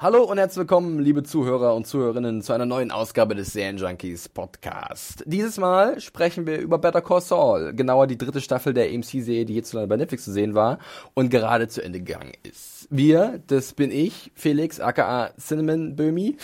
Hallo und herzlich willkommen, liebe Zuhörer und Zuhörerinnen, zu einer neuen Ausgabe des Junkies Podcast. Dieses Mal sprechen wir über Better Call Saul, genauer die dritte Staffel der AMC-Serie, die hierzulande bei Netflix zu sehen war und gerade zu Ende gegangen ist. Wir, das bin ich, Felix, aka Cinnamon Böhmi.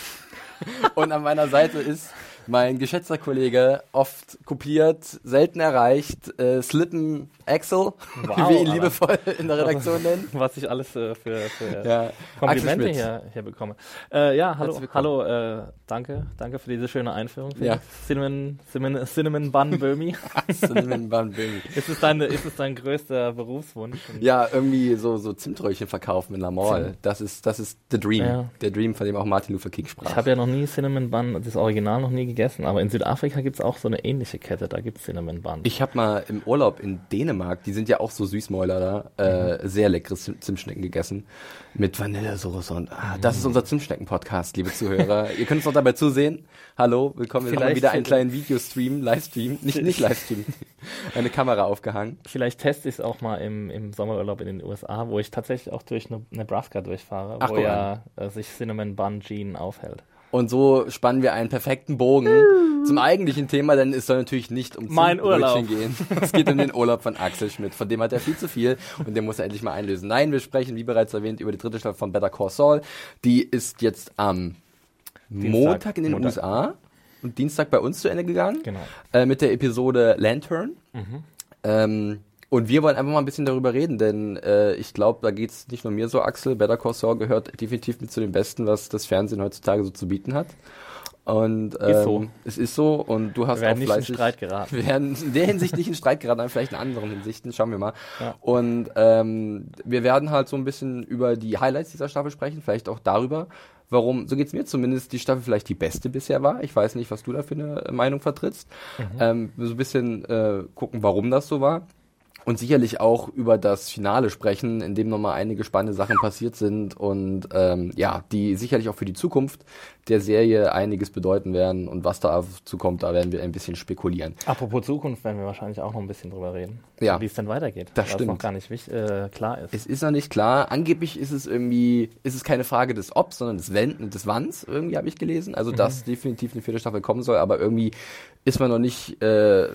und an meiner Seite ist mein geschätzter Kollege, oft kopiert, selten erreicht, äh, Slippen Axel, wow, wie wir ihn liebevoll in der Redaktion nennen. Was ich alles äh, für, für ja, Komplimente hier, hier bekomme. Äh, ja, hallo, hallo, äh, danke, danke für diese schöne Einführung. Ja. Cinnamon, Cinnamon, Cinnamon Bun Böhmi. Cinnamon Bun Böhmi. ist, es dein, ist es dein größter Berufswunsch? Ja, irgendwie so, so Zimtröllchen verkaufen in La Mall. Das ist, das ist the dream. Ja. Der Dream, von dem auch Martin Luther King sprach. Ich habe ja noch nie Cinnamon Bun, das Original noch nie gegessen, aber in Südafrika gibt es auch so eine ähnliche Kette, da gibt es Cinnamon Bun. Ich habe mal im Urlaub in Dänemark die sind ja auch so Süßmäuler da, äh, mhm. sehr leckeres Zimtschnecken gegessen mit Vanillesoße und ah, das ist unser Zimtschnecken-Podcast, liebe Zuhörer. Ihr könnt uns auch dabei zusehen. Hallo, willkommen. Wir haben wieder einen kleinen Videostream, Livestream, nicht, nicht Livestream, eine Kamera aufgehangen. Vielleicht teste ich es auch mal im, im Sommerurlaub in den USA, wo ich tatsächlich auch durch Nebraska durchfahre, Ach, wo ja äh, sich Cinnamon Bun Jean aufhält. Und so spannen wir einen perfekten Bogen zum eigentlichen Thema, denn es soll natürlich nicht um mein Urlaub gehen. Es geht um den Urlaub von Axel Schmidt. Von dem hat er viel zu viel und den muss er endlich mal einlösen. Nein, wir sprechen, wie bereits erwähnt, über die dritte Staffel von Better Call Saul. Die ist jetzt am Dienstag, Montag in den Montag. USA und Dienstag bei uns zu Ende gegangen. Genau. Äh, mit der Episode Lantern. Mhm. Ähm, und wir wollen einfach mal ein bisschen darüber reden, denn äh, ich glaube, da geht es nicht nur mir so, Axel. Better Call Saul gehört definitiv mit zu den Besten, was das Fernsehen heutzutage so zu bieten hat. Und ähm, ist so. es ist so und du hast wir werden auch fleißig, nicht in Streit geraten. Wir werden in der Hinsicht nicht in Streit geraten, aber vielleicht in anderen Hinsichten. Schauen wir mal. Ja. Und ähm, wir werden halt so ein bisschen über die Highlights dieser Staffel sprechen, vielleicht auch darüber, warum, so geht's mir zumindest, die Staffel vielleicht die beste bisher war. Ich weiß nicht, was du da für eine Meinung vertrittst. Mhm. Ähm, so ein bisschen äh, gucken, warum das so war und sicherlich auch über das Finale sprechen, in dem nochmal einige spannende Sachen passiert sind und ähm, ja, die sicherlich auch für die Zukunft der Serie einiges bedeuten werden und was da zukommt, da werden wir ein bisschen spekulieren. Apropos Zukunft werden wir wahrscheinlich auch noch ein bisschen drüber reden, ja. wie es denn weitergeht, das stimmt. noch gar nicht äh, klar ist. Es ist noch nicht klar. Angeblich ist es irgendwie, ist es keine Frage des Obs, sondern des Wenn des Wanns, irgendwie habe ich gelesen. Also, mhm. dass definitiv eine vierte Staffel kommen soll, aber irgendwie ist man noch nicht äh,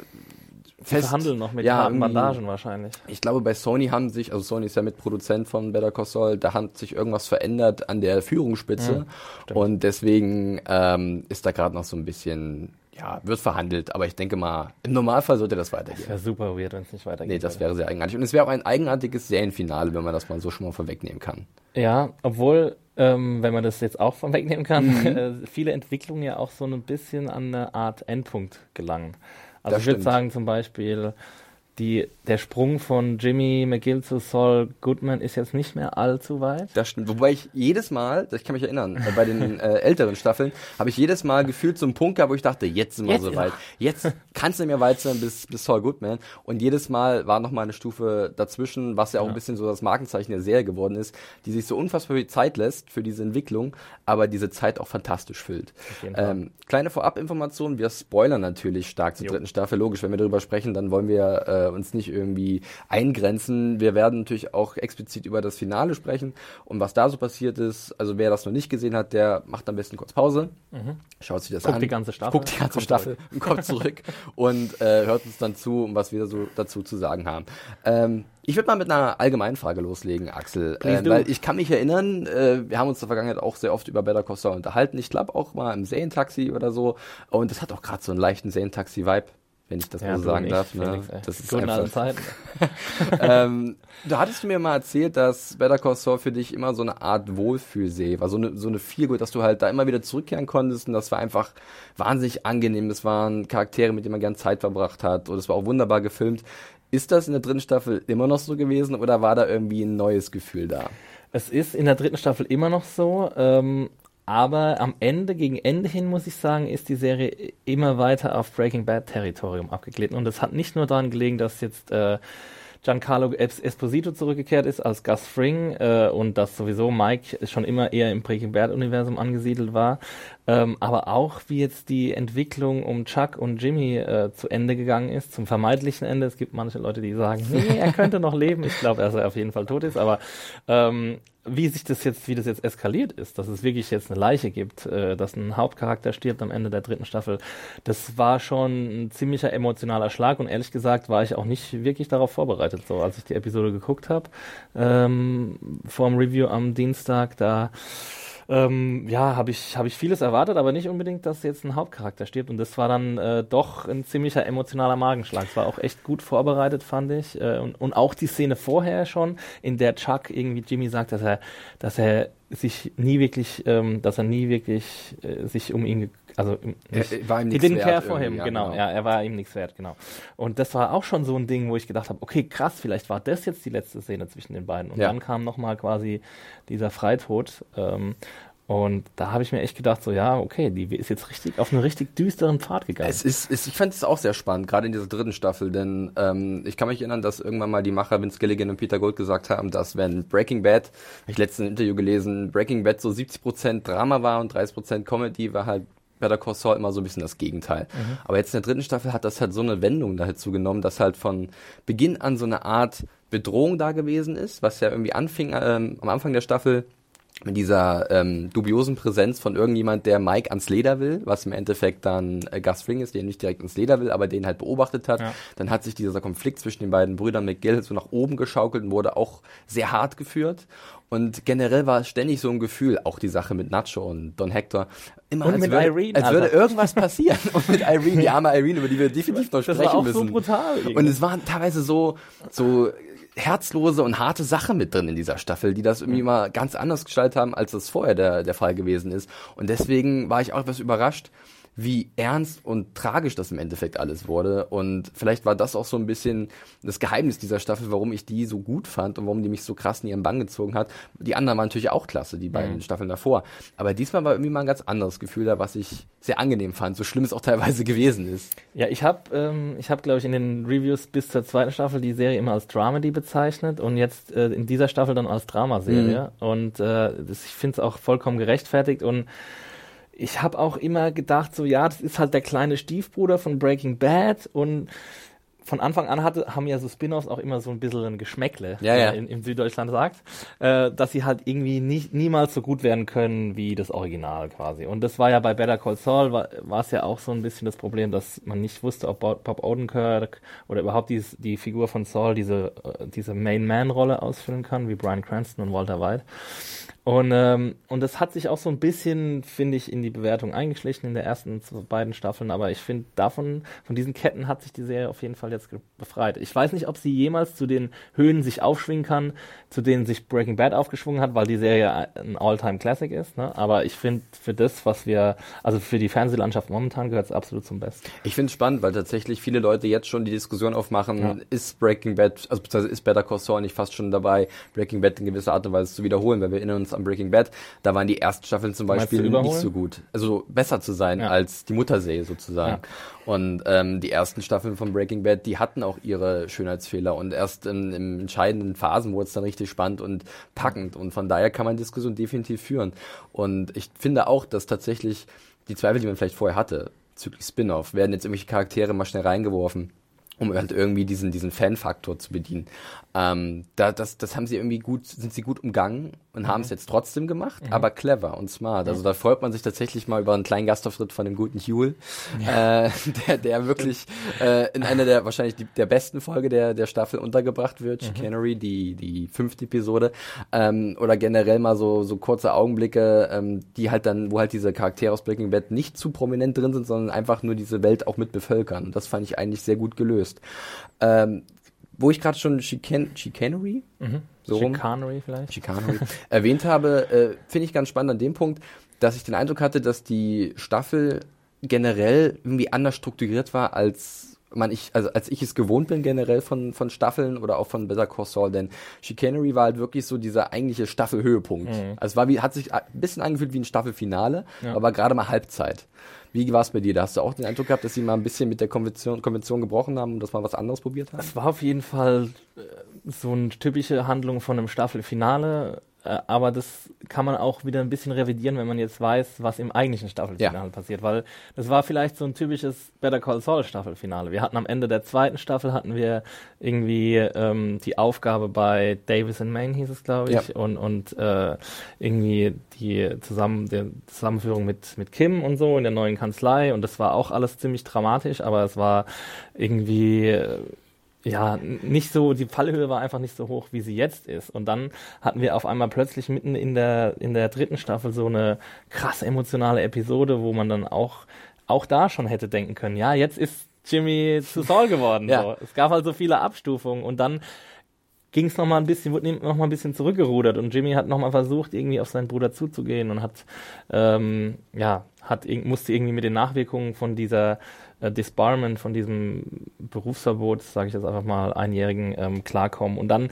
fest. verhandeln noch mit ja, harten Bandagen wahrscheinlich. Ich glaube, bei Sony haben sich, also Sony ist ja Mitproduzent von Better Call Saul, da hat sich irgendwas verändert an der Führungsspitze ja, und deswegen ähm, ist da gerade noch so ein bisschen ja, wird verhandelt, aber ich denke mal, im Normalfall sollte das weitergehen. Das wäre super weird, wenn es nicht weitergeht. Nee, das wäre sehr eigenartig. Und es wäre auch ein eigenartiges Serienfinale, wenn man das mal so schon mal vorwegnehmen kann. Ja, obwohl, ähm, wenn man das jetzt auch vorwegnehmen kann, mhm. äh, viele Entwicklungen ja auch so ein bisschen an eine Art Endpunkt gelangen. Also das ich würde sagen zum Beispiel, die, der Sprung von Jimmy McGill zu Saul Goodman ist jetzt nicht mehr allzu weit. Das stimmt. Wobei ich jedes Mal, ich kann mich erinnern, äh, bei den äh, älteren Staffeln, habe ich jedes Mal gefühlt so einen Punkt gehabt, wo ich dachte, jetzt sind wir jetzt, soweit. Ja. Jetzt kann es nicht mehr weit sein bis, bis Saul Goodman. Und jedes Mal war noch mal eine Stufe dazwischen, was ja auch ja. ein bisschen so das Markenzeichen der Serie geworden ist, die sich so unfassbar viel Zeit lässt für diese Entwicklung, aber diese Zeit auch fantastisch füllt. Ähm, kleine Vorabinformation, wir spoilern natürlich stark zur jo. dritten Staffel. Logisch, wenn wir darüber sprechen, dann wollen wir äh, uns nicht irgendwie eingrenzen. Wir werden natürlich auch explizit über das Finale sprechen und was da so passiert ist. Also wer das noch nicht gesehen hat, der macht am besten kurz Pause, mhm. schaut sich das guckt an, die ganze Staffel, guckt die ganze kommt Staffel zurück. und kommt zurück und äh, hört uns dann zu, was wir so dazu zu sagen haben. Ähm, ich würde mal mit einer allgemeinen Frage loslegen, Axel, äh, weil ich kann mich erinnern, äh, wir haben uns in der Vergangenheit auch sehr oft über Better Call Saul unterhalten. Ich glaube auch mal im Serientaxi oder so und das hat auch gerade so einen leichten Serientaxi-Vibe wenn ich das ja, mal so sagen darf. Ne? Das ist Guten einfach. ähm, du hattest mir mal erzählt, dass Better Call Saul für dich immer so eine Art Wohlfühlsee war, so eine, so eine Feelgood, dass du halt da immer wieder zurückkehren konntest und das war einfach wahnsinnig angenehm. Es waren Charaktere, mit denen man gern Zeit verbracht hat und es war auch wunderbar gefilmt. Ist das in der dritten Staffel immer noch so gewesen oder war da irgendwie ein neues Gefühl da? Es ist in der dritten Staffel immer noch so. Ähm, aber am Ende, gegen Ende hin, muss ich sagen, ist die Serie immer weiter auf Breaking Bad Territorium abgeglitten. Und es hat nicht nur daran gelegen, dass jetzt äh, Giancarlo Esposito zurückgekehrt ist als Gus Fring äh, und dass sowieso Mike schon immer eher im Breaking Bad Universum angesiedelt war, ähm, aber auch wie jetzt die Entwicklung um Chuck und Jimmy äh, zu Ende gegangen ist, zum vermeintlichen Ende. Es gibt manche Leute, die sagen, nee, er könnte noch leben. Ich glaube, dass er auf jeden Fall tot ist, aber ähm, wie sich das jetzt, wie das jetzt eskaliert ist, dass es wirklich jetzt eine Leiche gibt, äh, dass ein Hauptcharakter stirbt am Ende der dritten Staffel, das war schon ein ziemlicher emotionaler Schlag und ehrlich gesagt war ich auch nicht wirklich darauf vorbereitet, so als ich die Episode geguckt habe ähm, vor dem Review am Dienstag, da ähm, ja, habe ich, hab ich vieles erwartet, aber nicht unbedingt, dass jetzt ein Hauptcharakter stirbt. Und das war dann äh, doch ein ziemlicher emotionaler Magenschlag. Es war auch echt gut vorbereitet, fand ich. Äh, und, und auch die Szene vorher schon, in der Chuck irgendwie Jimmy sagt, dass er, dass er sich nie wirklich, ähm, dass er nie wirklich äh, sich um ihn, also er, war ihm nichts wert. Care for him, ja, genau, genau, ja, er war ihm nichts wert, genau. Und das war auch schon so ein Ding, wo ich gedacht habe, okay, krass, vielleicht war das jetzt die letzte Szene zwischen den beiden. Und ja. dann kam nochmal quasi dieser Freitod. Ähm, und da habe ich mir echt gedacht, so ja, okay, die ist jetzt richtig auf einen richtig düsteren Pfad gegangen. Es ist, es, ich fand es auch sehr spannend, gerade in dieser dritten Staffel, denn ähm, ich kann mich erinnern, dass irgendwann mal die Macher Vince Gilligan und Peter Gold gesagt haben, dass wenn Breaking Bad, habe ich letztens ein Interview gelesen, Breaking Bad so 70% Drama war und 30% Comedy, war halt Better Call Saul immer so ein bisschen das Gegenteil. Mhm. Aber jetzt in der dritten Staffel hat das halt so eine Wendung dazu genommen, dass halt von Beginn an so eine Art Bedrohung da gewesen ist, was ja irgendwie anfing ähm, am Anfang der Staffel mit dieser ähm, dubiosen Präsenz von irgendjemand, der Mike ans Leder will, was im Endeffekt dann äh, Gus Fring ist, der nicht direkt ans Leder will, aber den halt beobachtet hat. Ja. Dann hat sich dieser Konflikt zwischen den beiden Brüdern McGill so nach oben geschaukelt und wurde auch sehr hart geführt. Und generell war es ständig so ein Gefühl, auch die Sache mit Nacho und Don Hector, immer und als, mit würde, Irene, als würde irgendwas passieren. und mit Irene, die arme Irene, über die wir definitiv noch sprechen das war auch müssen. So brutal. Und es waren teilweise so, so herzlose und harte Sache mit drin in dieser Staffel, die das irgendwie mal ganz anders gestaltet haben, als das vorher der, der Fall gewesen ist. Und deswegen war ich auch etwas überrascht, wie ernst und tragisch das im Endeffekt alles wurde. Und vielleicht war das auch so ein bisschen das Geheimnis dieser Staffel, warum ich die so gut fand und warum die mich so krass in ihren Bann gezogen hat. Die anderen waren natürlich auch klasse, die beiden mhm. Staffeln davor. Aber diesmal war irgendwie mal ein ganz anderes Gefühl da, was ich sehr angenehm fand, so schlimm es auch teilweise gewesen ist. Ja, ich habe, ähm, ich habe, glaube ich, in den Reviews bis zur zweiten Staffel die Serie immer als Dramedy bezeichnet und jetzt äh, in dieser Staffel dann als Dramaserie. Mhm. Und äh, das, ich finde es auch vollkommen gerechtfertigt und ich habe auch immer gedacht, so ja, das ist halt der kleine Stiefbruder von Breaking Bad und von Anfang an hatte, haben ja so Spin-offs auch immer so ein bisschen ein Geschmäckle, ja, ja. In, in, Süddeutschland sagt, äh, dass sie halt irgendwie nicht, niemals so gut werden können wie das Original quasi. Und das war ja bei Better Call Saul, war es ja auch so ein bisschen das Problem, dass man nicht wusste, ob Bob Odenkirk oder überhaupt die, die Figur von Saul diese, äh, diese Main-Man-Rolle ausfüllen kann, wie Brian Cranston und Walter White. Und, ähm, und das hat sich auch so ein bisschen, finde ich, in die Bewertung eingeschlichen in der ersten beiden Staffeln. Aber ich finde, davon, von diesen Ketten hat sich die Serie auf jeden Fall jetzt befreit. Ich weiß nicht, ob sie jemals zu den Höhen sich aufschwingen kann, zu denen sich Breaking Bad aufgeschwungen hat, weil die Serie ein All-Time-Classic ist. Ne? Aber ich finde, für das, was wir, also für die Fernsehlandschaft momentan gehört es absolut zum Besten. Ich finde es spannend, weil tatsächlich viele Leute jetzt schon die Diskussion aufmachen, ja. ist Breaking Bad, also beziehungsweise ist Better Call Saul nicht fast schon dabei, Breaking Bad in gewisser Art und Weise zu wiederholen, weil wir erinnern uns uns an Breaking Bad, da waren die ersten Staffeln zum Beispiel nicht so gut. Also besser zu sein ja. als die Mutterserie sozusagen. Ja. Und ähm, die ersten Staffeln von Breaking Bad, die hatten auch ihre Schönheitsfehler und erst in, in entscheidenden Phasen wurde es dann richtig spannend und packend. Und von daher kann man Diskussion definitiv führen. Und ich finde auch, dass tatsächlich die Zweifel, die man vielleicht vorher hatte, bezüglich Spin-off, werden jetzt irgendwelche Charaktere mal schnell reingeworfen um halt irgendwie diesen, diesen Fan-Faktor zu bedienen. Ähm, da, das, das haben sie irgendwie gut, sind sie gut umgangen und mhm. haben es jetzt trotzdem gemacht, mhm. aber clever und smart. Also da freut man sich tatsächlich mal über einen kleinen Gastauftritt von dem guten Huel, ja. äh, der, der wirklich äh, in einer der wahrscheinlich die, der besten Folge der, der Staffel untergebracht wird, mhm. Chicanery, die, die fünfte Episode. Ähm, oder generell mal so, so kurze Augenblicke, ähm, die halt dann, wo halt diese Charaktere aus Breaking Bad nicht zu prominent drin sind, sondern einfach nur diese Welt auch mit bevölkern. Und das fand ich eigentlich sehr gut gelöst. Ähm, wo ich gerade schon Chican Chicanery, mhm. so Chicanery vielleicht, Chicanery. Erwähnt habe, äh, finde ich ganz spannend an dem Punkt, dass ich den Eindruck hatte, dass die Staffel generell irgendwie anders strukturiert war als man ich, also als ich es gewohnt bin generell von, von Staffeln oder auch von Better Call Saul, denn Chicanery war halt wirklich so dieser eigentliche Staffelhöhepunkt. Mhm. Also es war wie, hat sich ein bisschen angefühlt wie ein Staffelfinale, ja. aber gerade mal Halbzeit. Wie war es bei dir? Da hast du auch den Eindruck gehabt, dass sie mal ein bisschen mit der Konvention, Konvention gebrochen haben und dass mal was anderes probiert haben? Es war auf jeden Fall äh, so eine typische Handlung von einem Staffelfinale. Äh, aber das kann man auch wieder ein bisschen revidieren, wenn man jetzt weiß, was im eigentlichen Staffelfinale ja. passiert, weil das war vielleicht so ein typisches Better Call Saul Staffelfinale. Wir hatten am Ende der zweiten Staffel hatten wir irgendwie ähm, die Aufgabe bei Davis in Maine hieß es glaube ich ja. und und äh, irgendwie die zusammen der Zusammenführung mit mit Kim und so in der neuen Kanzlei und das war auch alles ziemlich dramatisch, aber es war irgendwie äh, ja, nicht so, die Fallhöhe war einfach nicht so hoch, wie sie jetzt ist. Und dann hatten wir auf einmal plötzlich mitten in der, in der dritten Staffel so eine krass emotionale Episode, wo man dann auch, auch da schon hätte denken können, ja, jetzt ist Jimmy zu Saul geworden. ja. so. Es gab halt so viele Abstufungen und dann ging es nochmal ein bisschen, wurde nochmal ein bisschen zurückgerudert und Jimmy hat nochmal versucht, irgendwie auf seinen Bruder zuzugehen und hat, ähm, ja, hat, musste irgendwie mit den Nachwirkungen von dieser äh, Disbarment, von diesem Berufsverbot, sage ich jetzt einfach mal, einjährigen ähm, klarkommen. Und dann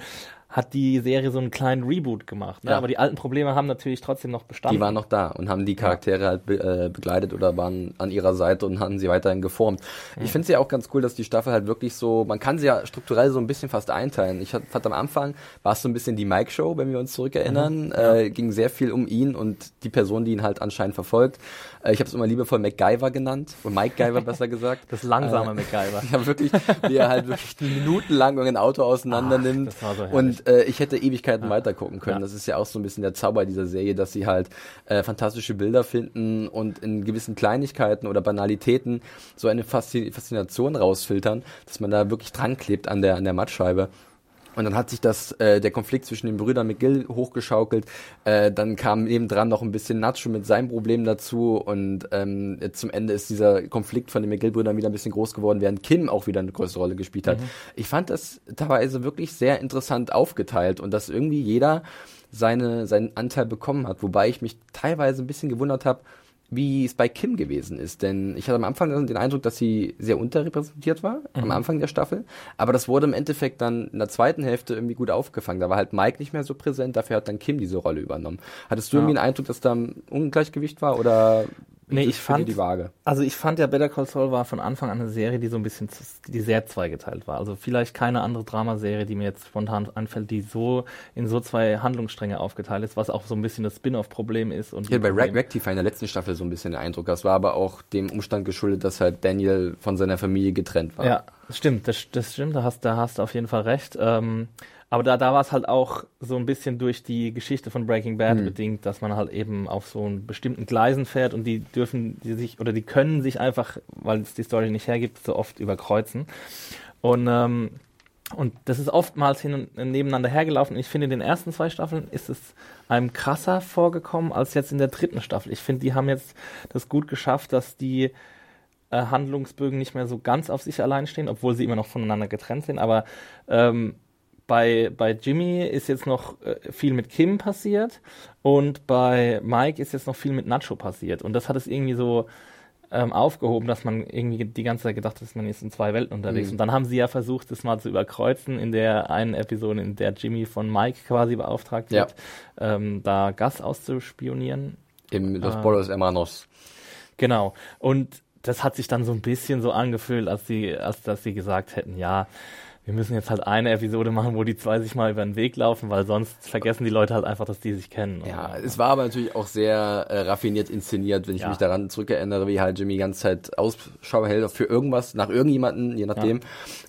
hat die Serie so einen kleinen Reboot gemacht. Ne? Ja. Aber die alten Probleme haben natürlich trotzdem noch bestanden. Die waren noch da und haben die Charaktere ja. halt be äh, begleitet oder waren an ihrer Seite und haben sie weiterhin geformt. Mhm. Ich finde es ja auch ganz cool, dass die Staffel halt wirklich so, man kann sie ja strukturell so ein bisschen fast einteilen. Ich fand am Anfang war es so ein bisschen die Mike-Show, wenn wir uns zurückerinnern. Mhm. Äh, ging sehr viel um ihn und die Person, die ihn halt anscheinend verfolgt. Äh, ich habe es immer liebevoll MacGyver genannt, oder Mike Guyver besser gesagt. Das langsame äh, MacGyver. Ja, wirklich, wie er halt wirklich minutenlang ein Auto auseinander nimmt. So und äh, ich hätte Ewigkeiten ja. weiter gucken können. Ja. Das ist ja auch so ein bisschen der Zauber dieser Serie, dass sie halt äh, fantastische Bilder finden und in gewissen Kleinigkeiten oder Banalitäten so eine Faszination rausfiltern, dass man da wirklich dran klebt an der, an der Mattscheibe. Und dann hat sich das, äh, der Konflikt zwischen den Brüdern McGill hochgeschaukelt. Äh, dann kam nebendran noch ein bisschen Nacho mit seinem Problem dazu. Und ähm, zum Ende ist dieser Konflikt von den McGill-Brüdern wieder ein bisschen groß geworden, während Kim auch wieder eine größere Rolle gespielt hat. Mhm. Ich fand das teilweise wirklich sehr interessant aufgeteilt und dass irgendwie jeder seine, seinen Anteil bekommen hat. Wobei ich mich teilweise ein bisschen gewundert habe, wie es bei Kim gewesen ist. Denn ich hatte am Anfang den Eindruck, dass sie sehr unterrepräsentiert war, mhm. am Anfang der Staffel. Aber das wurde im Endeffekt dann in der zweiten Hälfte irgendwie gut aufgefangen. Da war halt Mike nicht mehr so präsent, dafür hat dann Kim diese Rolle übernommen. Hattest du ja. irgendwie den Eindruck, dass da ein Ungleichgewicht war oder Nee, ich fand, also ich fand ja Better Call Saul war von Anfang an eine Serie, die so ein bisschen, die sehr zweigeteilt war. Also vielleicht keine andere Dramaserie, die mir jetzt spontan einfällt, die so in so zwei Handlungsstränge aufgeteilt ist, was auch so ein bisschen das Spin-off-Problem ist. Und ja, bei Rectify in der letzten Staffel so ein bisschen der Eindruck. Das war aber auch dem Umstand geschuldet, dass halt Daniel von seiner Familie getrennt war. Ja, stimmt, das, das stimmt, da hast, da hast du auf jeden Fall recht. Ähm, aber da, da war es halt auch so ein bisschen durch die Geschichte von Breaking Bad mhm. bedingt, dass man halt eben auf so einen bestimmten Gleisen fährt und die dürfen die sich oder die können sich einfach, weil es die Story nicht hergibt, so oft überkreuzen. Und ähm, und das ist oftmals hin und nebeneinander hergelaufen. Ich finde, in den ersten zwei Staffeln ist es einem krasser vorgekommen als jetzt in der dritten Staffel. Ich finde, die haben jetzt das gut geschafft, dass die äh, Handlungsbögen nicht mehr so ganz auf sich allein stehen, obwohl sie immer noch voneinander getrennt sind. Aber ähm, bei, bei Jimmy ist jetzt noch äh, viel mit Kim passiert und bei Mike ist jetzt noch viel mit Nacho passiert. Und das hat es irgendwie so ähm, aufgehoben, dass man irgendwie die ganze Zeit gedacht hat, man ist in zwei Welten unterwegs. Mhm. Und dann haben sie ja versucht, das mal zu überkreuzen in der einen Episode, in der Jimmy von Mike quasi beauftragt ja. wird, ähm, da Gas auszuspionieren. Im Los äh, Bolos Hermanos. Genau. Und das hat sich dann so ein bisschen so angefühlt, als sie, als dass sie gesagt hätten, ja, wir müssen jetzt halt eine Episode machen, wo die zwei sich mal über den Weg laufen, weil sonst vergessen die Leute halt einfach, dass die sich kennen. Ja, es war aber natürlich auch sehr äh, raffiniert inszeniert, wenn ich ja. mich daran zurückerinnere, wie halt Jimmy die ganze Zeit Ausschau hält für irgendwas, nach irgendjemanden, je nachdem. Ja.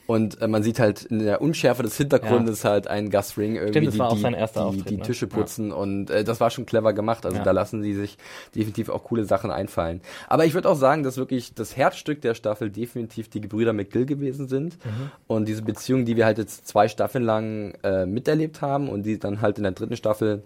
Und äh, man sieht halt in der Unschärfe des Hintergrundes ja. halt einen Gus Ring irgendwie Stimmt, die, war auch sein erster die, Auftritt, die, ne? Tische putzen und äh, das war schon clever gemacht. Also da lassen sie sich definitiv auch coole Sachen einfallen. Aber ich würde auch sagen, dass wirklich das Herzstück der Staffel definitiv die Gebrüder McGill gewesen sind mhm. und diese Beziehung, die wir halt jetzt zwei Staffeln lang äh, miterlebt haben und die dann halt in der dritten Staffel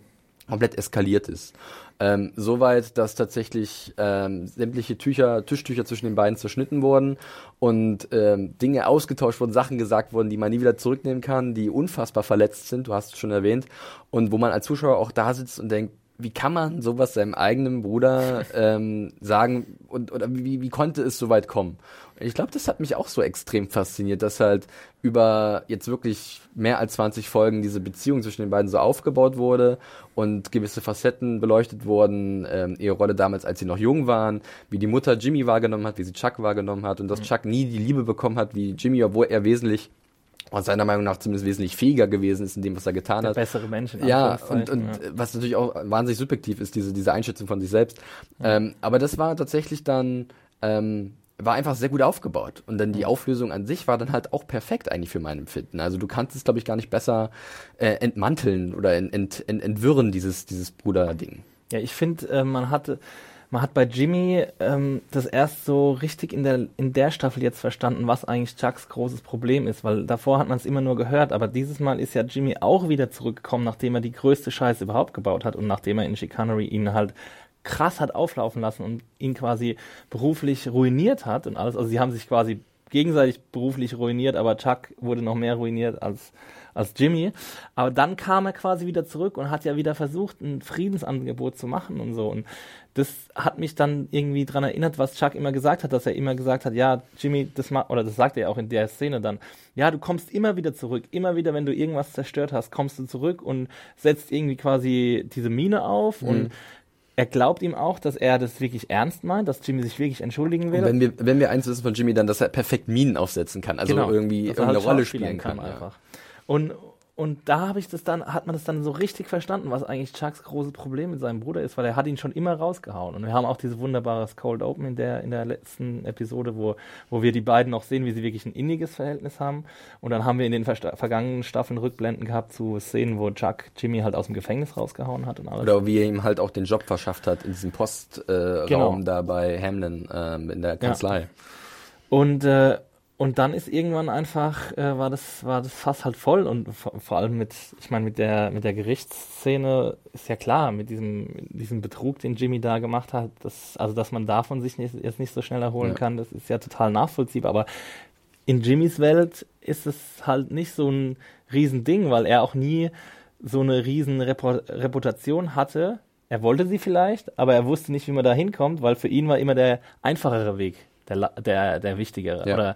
komplett eskaliert ist. Ähm, Soweit, dass tatsächlich ähm, sämtliche Tücher, Tischtücher zwischen den beiden zerschnitten wurden und ähm, Dinge ausgetauscht wurden, Sachen gesagt wurden, die man nie wieder zurücknehmen kann, die unfassbar verletzt sind, du hast es schon erwähnt, und wo man als Zuschauer auch da sitzt und denkt, wie kann man sowas seinem eigenen Bruder ähm, sagen und oder wie, wie konnte es so weit kommen? Und ich glaube, das hat mich auch so extrem fasziniert, dass halt über jetzt wirklich mehr als 20 Folgen diese Beziehung zwischen den beiden so aufgebaut wurde und gewisse Facetten beleuchtet wurden, ähm, ihre Rolle damals, als sie noch jung waren, wie die Mutter Jimmy wahrgenommen hat, wie sie Chuck wahrgenommen hat und dass mhm. Chuck nie die Liebe bekommen hat wie Jimmy, obwohl er wesentlich und seiner Meinung nach zumindest wesentlich fähiger gewesen ist in dem, was er getan Der hat. Bessere Menschen. Ja, und, und ja. was natürlich auch wahnsinnig subjektiv ist, diese, diese Einschätzung von sich selbst. Ja. Ähm, aber das war tatsächlich dann, ähm, war einfach sehr gut aufgebaut. Und dann die Auflösung an sich war dann halt auch perfekt eigentlich für mein Empfinden. Also du kannst es, glaube ich, gar nicht besser äh, entmanteln oder ent, ent, ent, entwirren, dieses, dieses Bruder-Ding. Ja, ich finde, äh, man hatte man hat bei Jimmy ähm, das erst so richtig in der, in der Staffel jetzt verstanden, was eigentlich Chucks großes Problem ist, weil davor hat man es immer nur gehört, aber dieses Mal ist ja Jimmy auch wieder zurückgekommen, nachdem er die größte Scheiße überhaupt gebaut hat und nachdem er in Chicanery ihn halt krass hat auflaufen lassen und ihn quasi beruflich ruiniert hat und alles. Also sie haben sich quasi gegenseitig beruflich ruiniert, aber Chuck wurde noch mehr ruiniert als als Jimmy. Aber dann kam er quasi wieder zurück und hat ja wieder versucht, ein Friedensangebot zu machen und so. Und das hat mich dann irgendwie dran erinnert, was Chuck immer gesagt hat, dass er immer gesagt hat, ja, Jimmy, das ma oder das sagt er auch in der Szene dann, ja, du kommst immer wieder zurück, immer wieder, wenn du irgendwas zerstört hast, kommst du zurück und setzt irgendwie quasi diese Mine auf mhm. und er glaubt ihm auch, dass er das wirklich ernst meint, dass Jimmy sich wirklich entschuldigen will. Und wenn wir, wenn wir eins wissen von Jimmy, dann, dass er perfekt Minen aufsetzen kann, also genau, irgendwie irgendeine halt Rolle spielen kann. kann einfach. Und, und da habe ich das dann, hat man das dann so richtig verstanden, was eigentlich Chucks großes Problem mit seinem Bruder ist, weil er hat ihn schon immer rausgehauen. Und wir haben auch diese wunderbare Cold Open in der, in der letzten Episode, wo, wo wir die beiden noch sehen, wie sie wirklich ein inniges Verhältnis haben. Und dann haben wir in den vergangenen Staffeln Rückblenden gehabt zu Szenen, wo Chuck Jimmy halt aus dem Gefängnis rausgehauen hat und alles. Oder wie er ihm halt auch den Job verschafft hat in diesem Postraum äh, genau. da bei Hamlin äh, in der Kanzlei. Ja. Und äh, und dann ist irgendwann einfach, äh, war das, war das Fass halt voll und vor, vor allem mit, ich meine, mit der, mit der Gerichtsszene ist ja klar, mit diesem, diesem Betrug, den Jimmy da gemacht hat, dass, also dass man davon sich nicht, jetzt nicht so schnell erholen ja. kann, das ist ja total nachvollziehbar, aber in Jimmys Welt ist es halt nicht so ein Riesending, weil er auch nie so eine riesen Reputation hatte. Er wollte sie vielleicht, aber er wusste nicht, wie man da hinkommt, weil für ihn war immer der einfachere Weg der, der, der wichtigere. Ja. Oder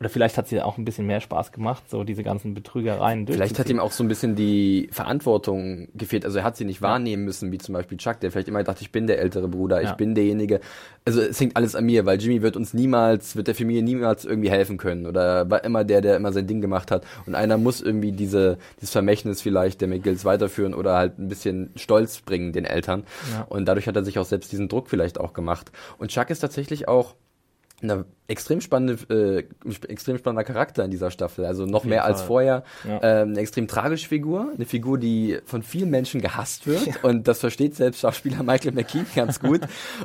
oder vielleicht hat sie auch ein bisschen mehr Spaß gemacht, so diese ganzen Betrügereien Vielleicht hat ihm auch so ein bisschen die Verantwortung gefehlt. Also er hat sie nicht wahrnehmen müssen, wie zum Beispiel Chuck, der vielleicht immer dachte, ich bin der ältere Bruder, ja. ich bin derjenige. Also es hängt alles an mir, weil Jimmy wird uns niemals, wird der Familie niemals irgendwie helfen können. Oder war immer der, der immer sein Ding gemacht hat. Und einer muss irgendwie diese, dieses Vermächtnis vielleicht der McGills weiterführen oder halt ein bisschen Stolz bringen den Eltern. Ja. Und dadurch hat er sich auch selbst diesen Druck vielleicht auch gemacht. Und Chuck ist tatsächlich auch eine extrem spannende, äh, extrem spannender Charakter in dieser Staffel. Also noch mehr Fall. als vorher. Ja. Ähm, eine extrem tragische Figur, eine Figur, die von vielen Menschen gehasst wird. Ja. Und das versteht selbst Schauspieler Michael McKean ganz gut.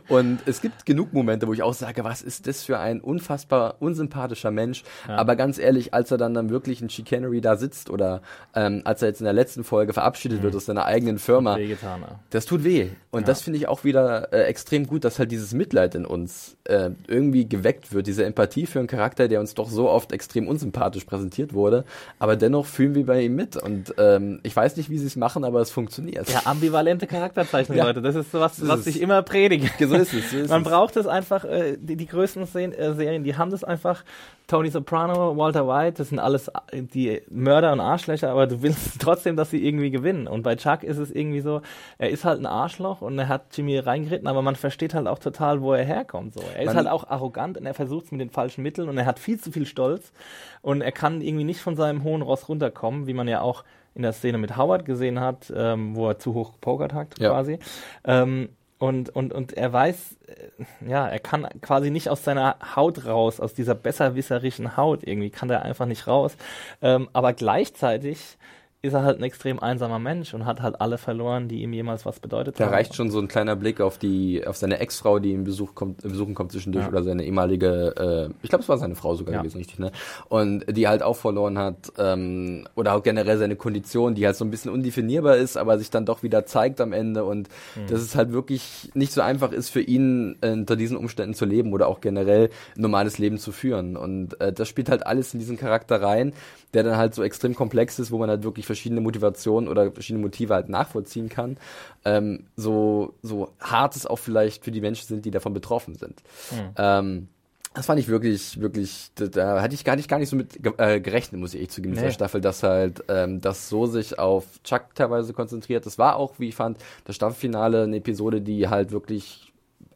und es gibt genug Momente, wo ich auch sage, was ist das für ein unfassbar unsympathischer Mensch. Ja. Aber ganz ehrlich, als er dann dann wirklich in Chicanery da sitzt oder ähm, als er jetzt in der letzten Folge verabschiedet mhm. wird aus seiner eigenen Firma, das tut weh. Und das finde ich auch wieder äh, extrem gut, dass halt dieses Mitleid in uns äh, irgendwie geweckt wird, diese Empathie für einen Charakter, der uns doch so oft extrem unsympathisch präsentiert wurde, aber dennoch fühlen wir bei ihm mit und ähm, ich weiß nicht, wie sie es machen, aber es funktioniert. Ja, ambivalente Charakterzeichnung, ja. Leute, das ist was ist ich immer predige. So ist es. So ist Man es. braucht es einfach, äh, die, die größten äh, Serien, die haben das einfach Tony Soprano, Walter White, das sind alles äh, die Mörder und Arschlöcher, aber du willst trotzdem, dass sie irgendwie gewinnen. Und bei Chuck ist es irgendwie so, er ist halt ein Arschloch und er hat Jimmy reingeritten, aber man versteht halt auch total, wo er herkommt. So. Er man ist halt auch arrogant und er versucht es mit den falschen Mitteln und er hat viel zu viel Stolz und er kann irgendwie nicht von seinem hohen Ross runterkommen, wie man ja auch in der Szene mit Howard gesehen hat, ähm, wo er zu hoch gepokert hat, ja. quasi. Ähm, und, und, und er weiß, äh, ja, er kann quasi nicht aus seiner Haut raus, aus dieser besserwisserischen Haut irgendwie, kann er einfach nicht raus. Ähm, aber gleichzeitig ist er halt ein extrem einsamer Mensch und hat halt alle verloren, die ihm jemals was bedeutet da haben. Da reicht schon so ein kleiner Blick auf die, auf seine Ex-Frau, die ihm Besuch kommt, besuchen kommt zwischendurch, ja. oder seine ehemalige, äh, ich glaube, es war seine Frau sogar ja. gewesen, richtig, ne? Und die halt auch verloren hat, ähm, oder auch generell seine Kondition, die halt so ein bisschen undefinierbar ist, aber sich dann doch wieder zeigt am Ende und mhm. dass es halt wirklich nicht so einfach ist für ihn, äh, unter diesen Umständen zu leben oder auch generell ein normales Leben zu führen. Und äh, das spielt halt alles in diesen Charakter rein, der dann halt so extrem komplex ist, wo man halt wirklich verschiedene Motivationen oder verschiedene Motive halt nachvollziehen kann, ähm, so, so hart es auch vielleicht für die Menschen sind, die davon betroffen sind. Mhm. Ähm, das fand ich wirklich, wirklich, da, da hatte ich gar nicht, gar nicht so mit äh, gerechnet, muss ich echt zugeben, nee. dieser Staffel, dass halt ähm, das so sich auf Chuck teilweise konzentriert. Das war auch, wie ich fand, das Staffelfinale eine Episode, die halt wirklich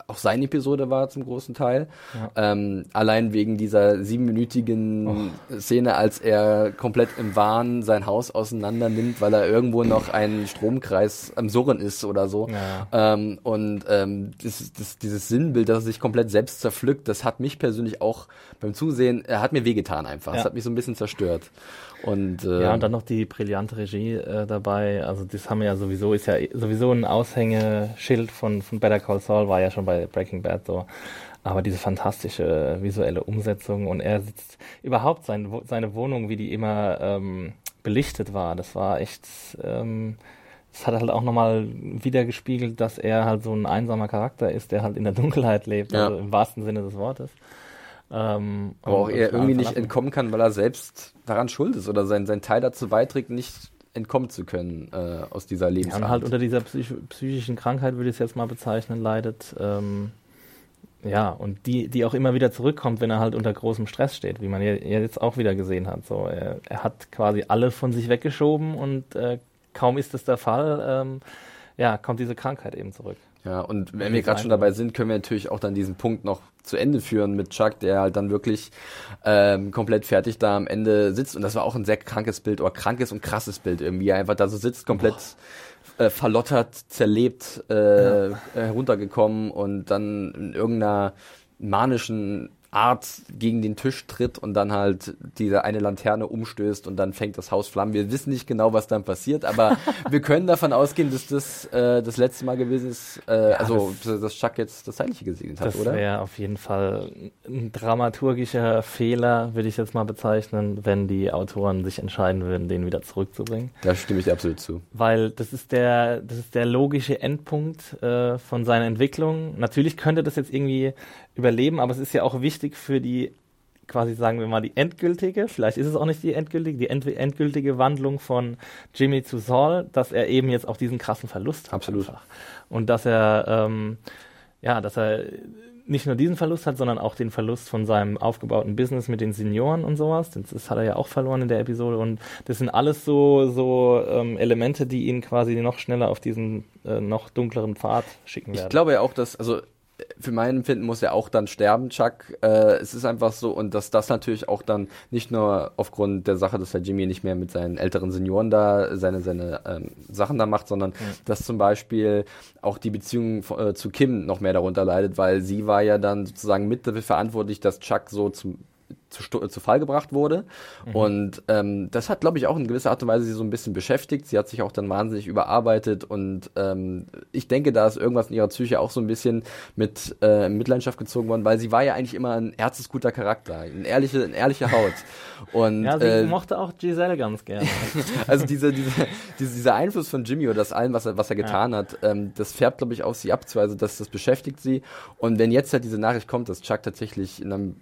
auch seine Episode war zum großen Teil. Ja. Ähm, allein wegen dieser siebenminütigen oh. Szene, als er komplett im Wahn sein Haus auseinander nimmt, weil er irgendwo noch einen Stromkreis am Surren ist oder so. Ja. Ähm, und ähm, das, das, dieses Sinnbild, dass er sich komplett selbst zerpflückt, das hat mich persönlich auch beim Zusehen, er hat mir wehgetan einfach. Ja. Das hat mich so ein bisschen zerstört. Und, äh, ja, und dann noch die brillante Regie äh, dabei. Also das haben wir ja sowieso, ist ja sowieso ein Aushängeschild von, von Better Call Saul, war ja schon bei Breaking Bad so. Aber diese fantastische visuelle Umsetzung und er sitzt überhaupt sein, seine Wohnung, wie die immer ähm, belichtet war, das war echt, ähm, das hat halt auch nochmal wieder gespiegelt, dass er halt so ein einsamer Charakter ist, der halt in der Dunkelheit lebt, ja. also im wahrsten Sinne des Wortes. Ähm, Aber auch er irgendwie nicht entkommen kann, weil er selbst daran schuld ist oder sein, sein Teil dazu beiträgt, nicht entkommen zu können äh, aus dieser Lebensart. Ja, halt unter dieser psych psychischen Krankheit, würde ich es jetzt mal bezeichnen, leidet. Ähm, ja, und die, die auch immer wieder zurückkommt, wenn er halt unter großem Stress steht, wie man ja jetzt auch wieder gesehen hat. So, er, er hat quasi alles von sich weggeschoben und äh, kaum ist das der Fall, ähm, ja, kommt diese Krankheit eben zurück. Ja, und wenn wir gerade schon dabei sind, können wir natürlich auch dann diesen Punkt noch zu Ende führen mit Chuck, der halt dann wirklich ähm, komplett fertig da am Ende sitzt. Und das war auch ein sehr krankes Bild oder krankes und krasses Bild irgendwie. Einfach da so sitzt, komplett äh, verlottert, zerlebt, äh, ja. heruntergekommen und dann in irgendeiner manischen Art gegen den Tisch tritt und dann halt diese eine Laterne umstößt und dann fängt das Haus Flammen. Wir wissen nicht genau, was dann passiert, aber wir können davon ausgehen, dass das äh, das letzte Mal gewesen ist, äh, ja, also das, dass Chuck jetzt das Zeitliche gesegnet hat, oder? Das wäre auf jeden Fall ein dramaturgischer Fehler, würde ich jetzt mal bezeichnen, wenn die Autoren sich entscheiden würden, den wieder zurückzubringen. Da stimme ich absolut zu. Weil das ist der, das ist der logische Endpunkt äh, von seiner Entwicklung. Natürlich könnte das jetzt irgendwie überleben, aber es ist ja auch wichtig für die quasi sagen wir mal die endgültige, vielleicht ist es auch nicht die endgültige, die end endgültige Wandlung von Jimmy zu Saul, dass er eben jetzt auch diesen krassen Verlust hat. Absolut. Einfach. Und dass er, ähm, ja, dass er nicht nur diesen Verlust hat, sondern auch den Verlust von seinem aufgebauten Business mit den Senioren und sowas. Das, das hat er ja auch verloren in der Episode. Und das sind alles so, so ähm, Elemente, die ihn quasi noch schneller auf diesen äh, noch dunkleren Pfad schicken werden. Ich glaube ja auch, dass, also für mein Empfinden muss er auch dann sterben, Chuck. Äh, es ist einfach so, und dass das natürlich auch dann nicht nur aufgrund der Sache, dass der Jimmy nicht mehr mit seinen älteren Senioren da seine, seine ähm, Sachen da macht, sondern ja. dass zum Beispiel auch die Beziehung äh, zu Kim noch mehr darunter leidet, weil sie war ja dann sozusagen mit dafür verantwortlich, dass Chuck so zum zu, zu Fall gebracht wurde. Mhm. Und ähm, das hat, glaube ich, auch in gewisser Art und Weise sie so ein bisschen beschäftigt. Sie hat sich auch dann wahnsinnig überarbeitet und ähm, ich denke, da ist irgendwas in ihrer Psyche auch so ein bisschen mit äh, Mitleidenschaft gezogen worden, weil sie war ja eigentlich immer ein herzensguter Charakter, ein ehrliche, eine ehrliche Haut. Und, ja, sie äh, mochte auch Giselle ganz gerne. also diese, diese, diese, dieser Einfluss von Jimmy oder das allem, was er, was er getan ja. hat, ähm, das färbt, glaube ich, auf sie ab, also das, das beschäftigt sie. Und wenn jetzt halt diese Nachricht kommt, dass Chuck tatsächlich in einem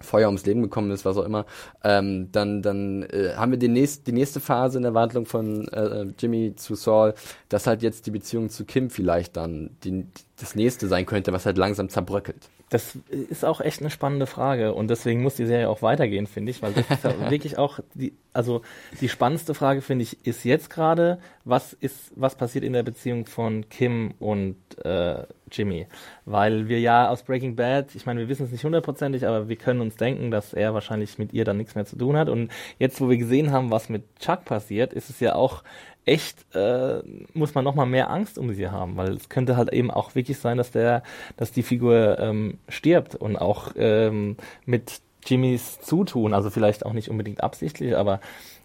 Feuer ums Leben gekommen ist, was auch immer, ähm, dann, dann äh, haben wir die, nächst, die nächste Phase in der Wandlung von äh, Jimmy zu Saul, dass halt jetzt die Beziehung zu Kim vielleicht dann die, das nächste sein könnte, was halt langsam zerbröckelt. Das ist auch echt eine spannende Frage und deswegen muss die Serie auch weitergehen, finde ich, weil das ist ja wirklich auch die, also die spannendste Frage finde ich ist jetzt gerade, was ist, was passiert in der Beziehung von Kim und äh, Jimmy, weil wir ja aus Breaking Bad, ich meine, wir wissen es nicht hundertprozentig, aber wir können uns denken, dass er wahrscheinlich mit ihr dann nichts mehr zu tun hat. Und jetzt, wo wir gesehen haben, was mit Chuck passiert, ist es ja auch echt, äh, muss man nochmal mehr Angst um sie haben, weil es könnte halt eben auch wirklich sein, dass der, dass die Figur ähm, stirbt und auch ähm, mit Jimmys Zutun, also vielleicht auch nicht unbedingt absichtlich, aber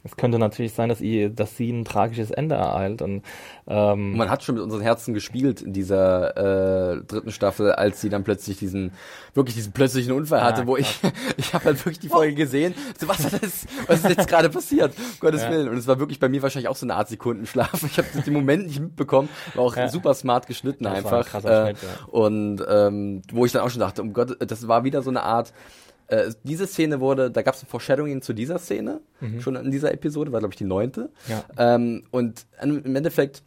es könnte natürlich sein, dass, ihr, dass sie ein tragisches Ende ereilt. Und, ähm, man hat schon mit unseren Herzen gespielt in dieser äh, dritten Staffel, als sie dann plötzlich diesen, wirklich diesen plötzlichen Unfall hatte, ja, wo ich, ich habe halt wirklich die Folge gesehen, so, was, ist, was ist jetzt gerade passiert? Um Gottes ja. Willen. Und es war wirklich bei mir wahrscheinlich auch so eine Art Sekundenschlaf. Ich habe den Moment nicht mitbekommen, war auch ja. super smart geschnitten das einfach. Ein äh, Schnitt, ja. Und ähm, wo ich dann auch schon dachte, um Gott, das war wieder so eine Art, äh, diese Szene wurde, da gab es ein Foreshadowing zu dieser Szene, mhm. schon in dieser Episode, war glaube ich die neunte. Ja. Ähm, und im Endeffekt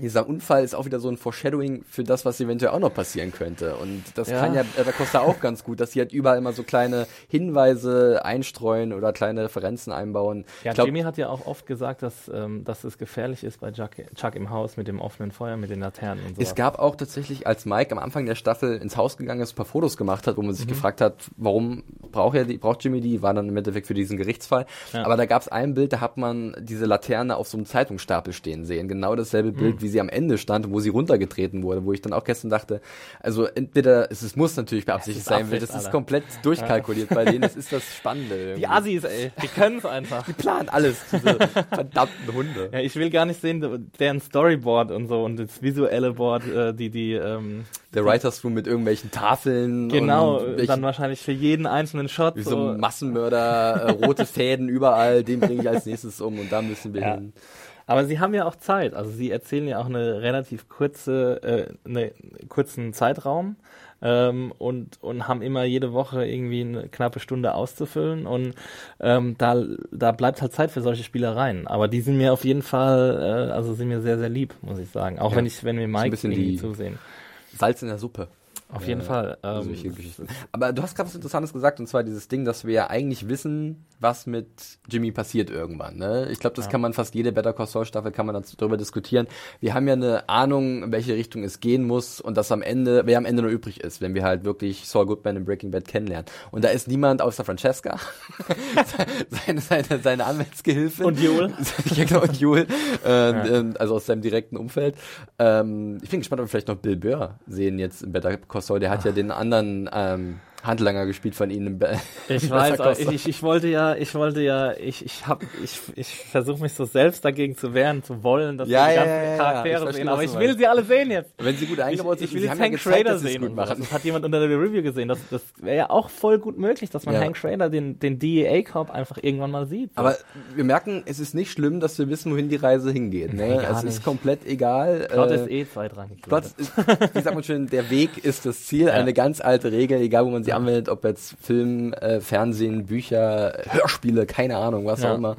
dieser Unfall ist auch wieder so ein Foreshadowing für das, was eventuell auch noch passieren könnte. Und das ja. kann ja da Costa auch ganz gut, dass sie halt überall immer so kleine Hinweise einstreuen oder kleine Referenzen einbauen. Ja, glaub, Jimmy hat ja auch oft gesagt, dass, ähm, dass es gefährlich ist bei Chuck, Chuck im Haus mit dem offenen Feuer, mit den Laternen und so. Es gab auch tatsächlich, als Mike am Anfang der Staffel ins Haus gegangen ist, ein paar Fotos gemacht hat, wo man sich mhm. gefragt hat, warum braucht, er die, braucht Jimmy die, war dann im Endeffekt für diesen Gerichtsfall. Ja. Aber da gab es ein Bild, da hat man diese Laterne auf so einem Zeitungsstapel stehen sehen. Genau dasselbe mhm. Bild, wie sie am Ende stand wo sie runtergetreten wurde, wo ich dann auch gestern dachte, also entweder, es, es muss natürlich beabsichtigt sein, weil das ist komplett durchkalkuliert bei denen, das ist das Spannende. Irgendwie. Die Assis, ey, die können es einfach. Die planen alles, diese verdammten Hunde. Ja, ich will gar nicht sehen, deren Storyboard und so und das visuelle Board, äh, die, die, ähm, der Writers Room mit irgendwelchen Tafeln. Genau, dann wahrscheinlich für jeden einzelnen Shot. Wie so, so ein Massenmörder, äh, rote Fäden überall, den bringe ich als nächstes um und da müssen wir ja. hin. Aber sie haben ja auch Zeit. Also sie erzählen ja auch eine relativ kurze, äh, einen kurzen Zeitraum ähm, und, und haben immer jede Woche irgendwie eine knappe Stunde auszufüllen und ähm, da, da bleibt halt Zeit für solche Spielereien. Aber die sind mir auf jeden Fall, äh, also sind mir sehr, sehr lieb, muss ich sagen. Auch ja. wenn ich, wenn wir Mike irgendwie zusehen. Salz in der Suppe. Auf jeden äh, Fall. Ähm, Aber du hast gerade was Interessantes gesagt, und zwar dieses Ding, dass wir ja eigentlich wissen, was mit Jimmy passiert irgendwann. Ne? Ich glaube, das ja. kann man fast jede Better Call Saul Staffel kann man darüber diskutieren. Wir haben ja eine Ahnung, in welche Richtung es gehen muss und dass am Ende, wer am Ende nur übrig ist, wenn wir halt wirklich Saul Goodman in Breaking Bad kennenlernen. Und da ist niemand außer Francesca, seine, seine, seine Anwaltsgehilfin. Und Joel. ja, genau, und Joel. Äh, ja. Also aus seinem direkten Umfeld. Ähm, ich bin gespannt, ob wir vielleicht noch Bill Burr sehen jetzt in Better Call Saul. Der hat ja den anderen ähm, Handlanger gespielt von ihnen. Ich weiß, ich, ich, ich, wollte ja, ich wollte ja, ich, ich hab, ich, ich versuche mich so selbst dagegen zu wehren, zu wollen, dass ja, die ja, ganzen ja, Charaktere sehen, aber ich will sie alle sehen jetzt. Wenn sie gut eingebaut sind, ich will jetzt Hank Schrader sehen. Gut machen. Das hat jemand unter der Review gesehen. Das, das wäre ja auch voll gut möglich, dass man Hank Schrader, den, den DEA-Cop, einfach irgendwann mal sieht. Aber wir merken, es ist nicht schlimm, dass wir wissen, wohin die Reise hingeht. Ne? Nee, es ist komplett egal. Plot äh, ist eh zweitrangig. Plot ist, wie sagt man schön, der Weg ist das Ziel. Eine ganz alte Regel, egal wo man sie anwendet, ob jetzt Film, äh, Fernsehen, Bücher, Hörspiele, keine Ahnung, was ja. auch immer.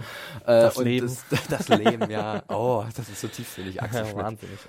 Äh, das Leben. Das, das, Leben, ja. Oh, das ist so tiefsinnig. Axel ja, wahnsinnig.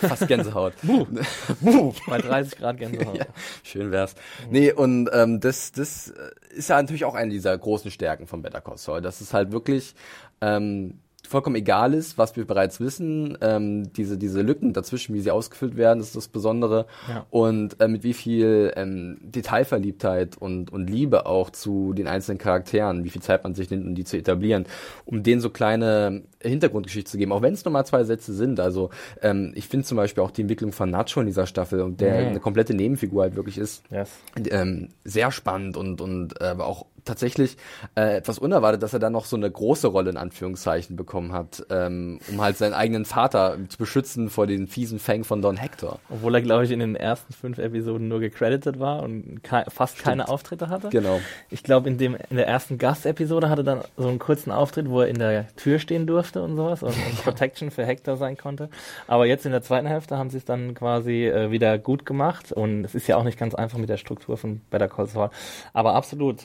Fast Gänsehaut. Bei 30 Grad Gänsehaut. Ja, schön wär's. Nee, und ähm, das, das ist ja natürlich auch eine dieser großen Stärken von Better Call Saul. Das ist halt wirklich ähm, vollkommen egal ist, was wir bereits wissen. Ähm, diese, diese Lücken dazwischen, wie sie ausgefüllt werden, ist das Besondere. Ja. Und äh, mit wie viel ähm, Detailverliebtheit und, und Liebe auch zu den einzelnen Charakteren, wie viel Zeit man sich nimmt, um die zu etablieren, um denen so kleine Hintergrundgeschichte zu geben, auch wenn es nur mal zwei Sätze sind. Also ähm, ich finde zum Beispiel auch die Entwicklung von Nacho in dieser Staffel und der mhm. eine komplette Nebenfigur halt wirklich ist, yes. ähm, sehr spannend und, und äh, auch tatsächlich äh, etwas unerwartet, dass er dann noch so eine große Rolle in Anführungszeichen bekommen hat, ähm, um halt seinen eigenen Vater zu beschützen vor den fiesen Fängen von Don Hector. Obwohl er, glaube ich, in den ersten fünf Episoden nur gecredited war und ke fast Stimmt. keine Auftritte hatte. Genau. Ich glaube, in dem in der ersten Gastepisode hatte er dann so einen kurzen Auftritt, wo er in der Tür stehen durfte und sowas und, und Protection für Hector sein konnte. Aber jetzt in der zweiten Hälfte haben sie es dann quasi äh, wieder gut gemacht und es ist ja auch nicht ganz einfach mit der Struktur von Better Call Saul. Aber absolut,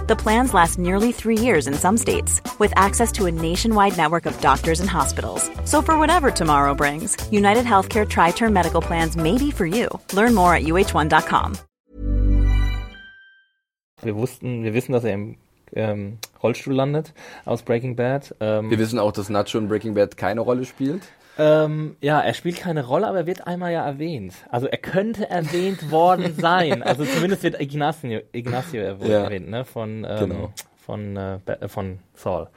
The plans last nearly three years in some states, with access to a nationwide network of doctors and hospitals. So for whatever tomorrow brings, United Healthcare Tri-Term Medical Plans may be for you. Learn more at uh1.com. Wir wussten, wir wissen, dass er im ähm, Rollstuhl landet aus Breaking Bad. Ähm, wir wissen auch, dass Nacho in Breaking Bad keine Rolle spielt. Ähm, ja, er spielt keine Rolle, aber er wird einmal ja erwähnt. Also er könnte erwähnt worden sein. Also zumindest wird Ignacio, Ignacio ja. erwähnt, ne? Von, ähm, genau. von, äh, von Saul.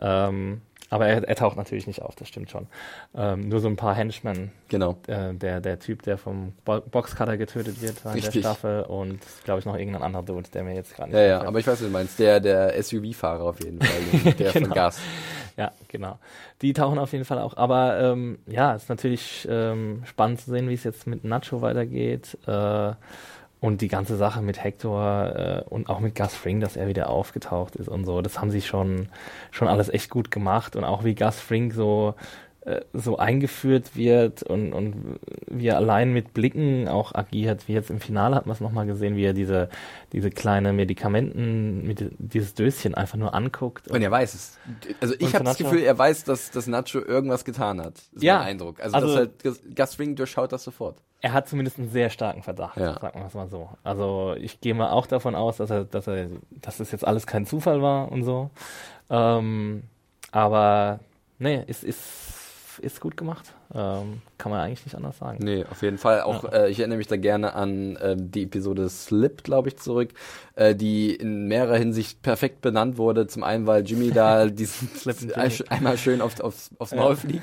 Ähm, Aber er, er, taucht natürlich nicht auf, das stimmt schon. Ähm, nur so ein paar Henchmen. Genau. Äh, der, der Typ, der vom Bo Boxcutter getötet wird in der Staffel und glaube ich noch irgendein anderer Dude, der mir jetzt gerade nicht Ja, ja, aber ich weiß, was du meinst. Der, der SUV-Fahrer auf jeden Fall, der genau. von Gas. Ja, genau. Die tauchen auf jeden Fall auch. Aber ähm, ja, ist natürlich ähm, spannend zu sehen, wie es jetzt mit Nacho weitergeht. Äh, und die ganze Sache mit Hector äh, und auch mit Gus Fring, dass er wieder aufgetaucht ist und so, das haben sie schon, schon alles echt gut gemacht. Und auch wie Gus Fring so äh, so eingeführt wird und, und wie er allein mit Blicken auch agiert, wie jetzt im Finale hat man es nochmal gesehen, wie er diese, diese kleine Medikamenten, mit dieses Döschen einfach nur anguckt. Und, und er weiß es. Also ich habe das Gefühl, er weiß, dass, dass Nacho irgendwas getan hat. Ist ja, mein Eindruck. Also, also halt, Gus Ring durchschaut das sofort. Er hat zumindest einen sehr starken Verdacht, ja. sagen wir es mal so. Also ich gehe mal auch davon aus, dass er, dass er, dass das jetzt alles kein Zufall war und so. Ähm, aber nee, es ist ist gut gemacht. Ähm, kann man eigentlich nicht anders sagen. Nee, auf jeden Fall. Auch ja. äh, ich erinnere mich da gerne an äh, die Episode Slip, glaube ich, zurück, äh, die in mehrerer Hinsicht perfekt benannt wurde. Zum einen, weil Jimmy da diesen einmal schön aufs, aufs, aufs Maul ja. fliegt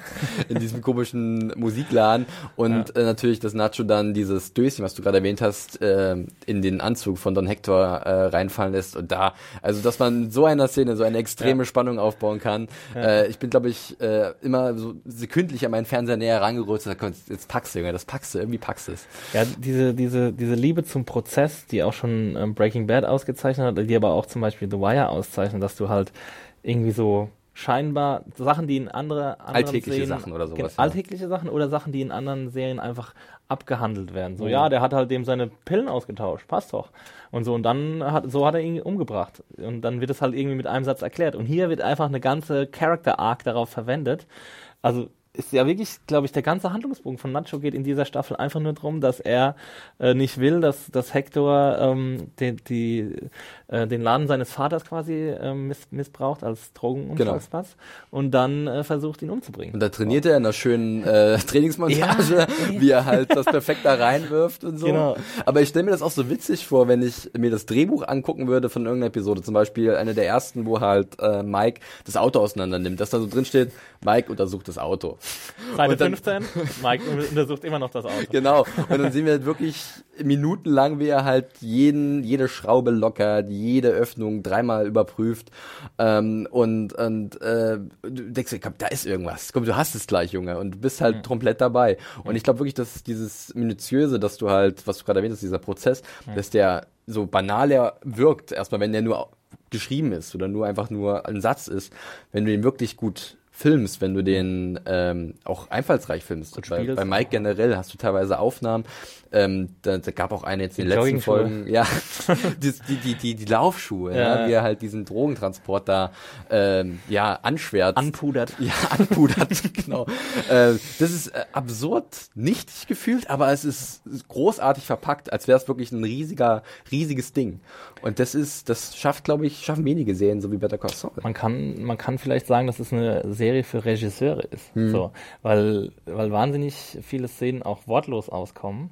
in diesem komischen Musikladen und ja. äh, natürlich, dass Nacho dann dieses Döschen, was du gerade erwähnt hast, äh, in den Anzug von Don Hector äh, reinfallen lässt und da, also dass man so einer Szene so eine extreme Spannung aufbauen kann. Äh, ich bin, glaube ich, äh, immer so sekündlich an meinen Fernseher näher rangerutscht und gesagt, jetzt packst du, Junge, das packst du, irgendwie packst du es. Ja, diese, diese, diese Liebe zum Prozess, die auch schon ähm, Breaking Bad ausgezeichnet hat, die aber auch zum Beispiel The Wire auszeichnet, dass du halt irgendwie so scheinbar Sachen, die in andere alltägliche sehen, Sachen oder sowas. Ja. Alltägliche Sachen oder Sachen, die in anderen Serien einfach abgehandelt werden. So, mhm. ja, der hat halt dem seine Pillen ausgetauscht, passt doch. Und so, und dann hat, so hat er ihn umgebracht. Und dann wird es halt irgendwie mit einem Satz erklärt. Und hier wird einfach eine ganze Character Arc darauf verwendet. Also, ist ja wirklich, glaube ich, der ganze Handlungsbogen von Nacho geht in dieser Staffel einfach nur darum, dass er äh, nicht will, dass, dass Hector ähm, die, die, äh, den Laden seines Vaters quasi äh, miss, missbraucht als Drogenumschlagspass genau. und dann äh, versucht, ihn umzubringen. Und da trainiert er in einer schönen äh, Trainingsmontage, ja, wie er halt das perfekt da reinwirft und so. Genau. Aber ich stelle mir das auch so witzig vor, wenn ich mir das Drehbuch angucken würde von irgendeiner Episode, zum Beispiel eine der ersten, wo halt äh, Mike das Auto auseinander nimmt, dass da so drin steht, Mike untersucht das Auto. Seite 15, Mike untersucht immer noch das Auto. Genau. Und dann sehen wir halt wirklich minutenlang, wie er halt jeden, jede Schraube lockert, jede Öffnung dreimal überprüft. Ähm, und und äh, du denkst, komm, da ist irgendwas. Komm, du hast es gleich, Junge. Und du bist halt mhm. komplett dabei. Und ich glaube wirklich, dass dieses Minutiöse, dass du halt, was du gerade erwähnt hast, dieser Prozess, mhm. dass der so banal er wirkt, erstmal, wenn der nur geschrieben ist oder nur einfach nur ein Satz ist, wenn du ihn wirklich gut filmst, wenn du den ähm, auch einfallsreich filmst. Bei, bei Mike generell hast du teilweise Aufnahmen, ähm, da, da gab auch eine jetzt in den letzten Folgen, ja, die, die, die, die, Laufschuhe, ja. ja, wie er halt diesen Drogentransport da ähm, ja anschwärzt. Anpudert. Ja, anpudert, genau. Äh, das ist äh, absurd nichtig gefühlt, aber es ist großartig verpackt, als wäre es wirklich ein riesiger, riesiges Ding. Und das ist, das schafft, glaube ich, schaffen wenige Serien, so wie Better Call Saul. Man kann, man kann vielleicht sagen, dass es eine Serie für Regisseure ist, hm. so, weil, weil wahnsinnig viele Szenen auch wortlos auskommen.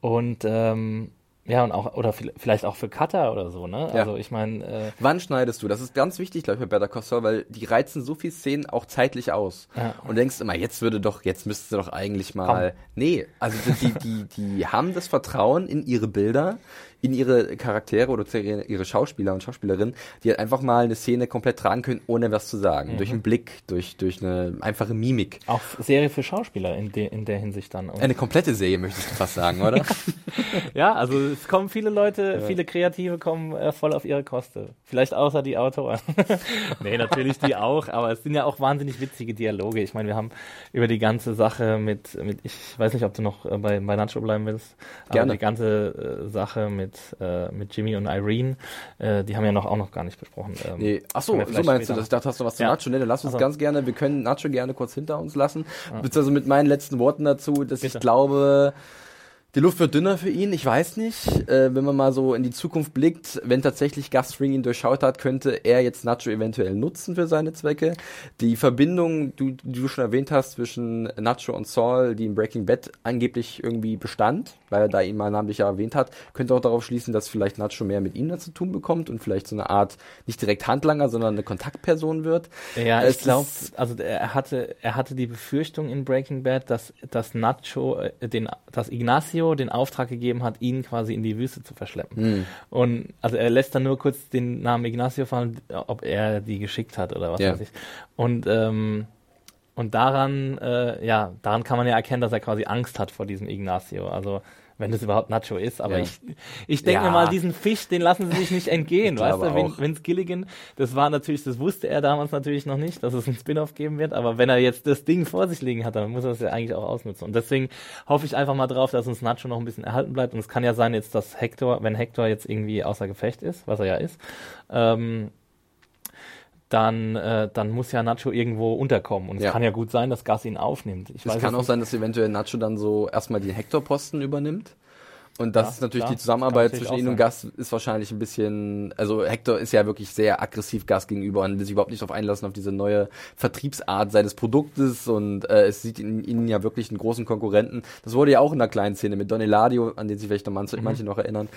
Und ähm, ja, und auch, oder vielleicht auch für Cutter oder so, ne? Ja. Also ich meine. Äh, Wann schneidest du? Das ist ganz wichtig, glaube ich, bei Better Call Saul, weil die reizen so viele Szenen auch zeitlich aus. Ja. Und denkst immer, jetzt würde doch, jetzt müsste doch eigentlich mal. Komm. Nee, also die, die, die haben das Vertrauen in ihre Bilder, in ihre Charaktere oder ihre Schauspieler und Schauspielerinnen, die halt einfach mal eine Szene komplett tragen können, ohne was zu sagen. Mhm. Durch einen Blick, durch, durch eine einfache Mimik. Auch Serie für Schauspieler in, de, in der Hinsicht dann. Eine komplette Serie, möchtest du fast sagen, oder? ja, also es kommen viele Leute, ja. viele Kreative kommen äh, voll auf ihre Koste. Vielleicht außer die Autoren. nee, natürlich die auch, aber es sind ja auch wahnsinnig witzige Dialoge. Ich meine, wir haben über die ganze Sache mit, mit ich weiß nicht, ob du noch äh, bei, bei Nacho bleiben willst, aber Gerne. die ganze äh, Sache mit mit, äh, mit Jimmy und Irene. Äh, die haben ja noch auch noch gar nicht besprochen. Ähm, nee. Achso, so meinst du? Ich dachte, hast du was zu ja. Nacho? Nee, dann lass uns also. ganz gerne, wir können Nacho gerne kurz hinter uns lassen. Ja. Beziehungsweise mit meinen letzten Worten dazu, dass Bitte. ich glaube, Die Luft wird dünner für ihn, ich weiß nicht. Äh, wenn man mal so in die Zukunft blickt, wenn tatsächlich Gus Fring ihn durchschaut hat, könnte er jetzt Nacho eventuell nutzen für seine Zwecke. Die Verbindung, die, die du schon erwähnt hast, zwischen Nacho und Saul, die in Breaking Bad angeblich irgendwie bestand, weil er da ihn mal namentlich erwähnt hat, könnte auch darauf schließen, dass vielleicht Nacho mehr mit ihm da zu tun bekommt und vielleicht so eine Art, nicht direkt Handlanger, sondern eine Kontaktperson wird. Ja, es ich glaube, also er hatte, er hatte die Befürchtung in Breaking Bad, dass, dass Nacho äh, den, dass Ignacio Ignacio den Auftrag gegeben hat, ihn quasi in die Wüste zu verschleppen. Mhm. Und also er lässt dann nur kurz den Namen Ignacio fallen, ob er die geschickt hat oder was ja. weiß ich. Und ähm, und daran, äh, ja, daran kann man ja erkennen, dass er quasi Angst hat vor diesem Ignacio. Also wenn das überhaupt Nacho ist. Aber ja. ich, ich denke ja. mal, diesen Fisch, den lassen sie sich nicht entgehen, weißt du? Vin, Vince Gilligan, das war natürlich, das wusste er damals natürlich noch nicht, dass es einen Spin-off geben wird. Aber wenn er jetzt das Ding vor sich liegen hat, dann muss er das ja eigentlich auch ausnutzen. Und deswegen hoffe ich einfach mal drauf, dass uns Nacho noch ein bisschen erhalten bleibt. Und es kann ja sein jetzt, dass Hector, wenn Hector jetzt irgendwie außer Gefecht ist, was er ja ist, ähm, dann, äh, dann muss ja Nacho irgendwo unterkommen. Und es ja. kann ja gut sein, dass Gas ihn aufnimmt. Ich es kann auch nicht. sein, dass eventuell Nacho dann so erstmal den Hector-Posten übernimmt und das ja, ist natürlich klar, die Zusammenarbeit zwischen ihm und Gas ist wahrscheinlich ein bisschen, also Hector ist ja wirklich sehr aggressiv Gas gegenüber und will sich überhaupt nicht darauf einlassen, auf diese neue Vertriebsart seines Produktes und äh, es sieht in ihnen ja wirklich einen großen Konkurrenten. Das wurde ja auch in einer kleinen Szene mit Don Eladio, an den sich vielleicht noch manche, mhm. manche noch erinnern,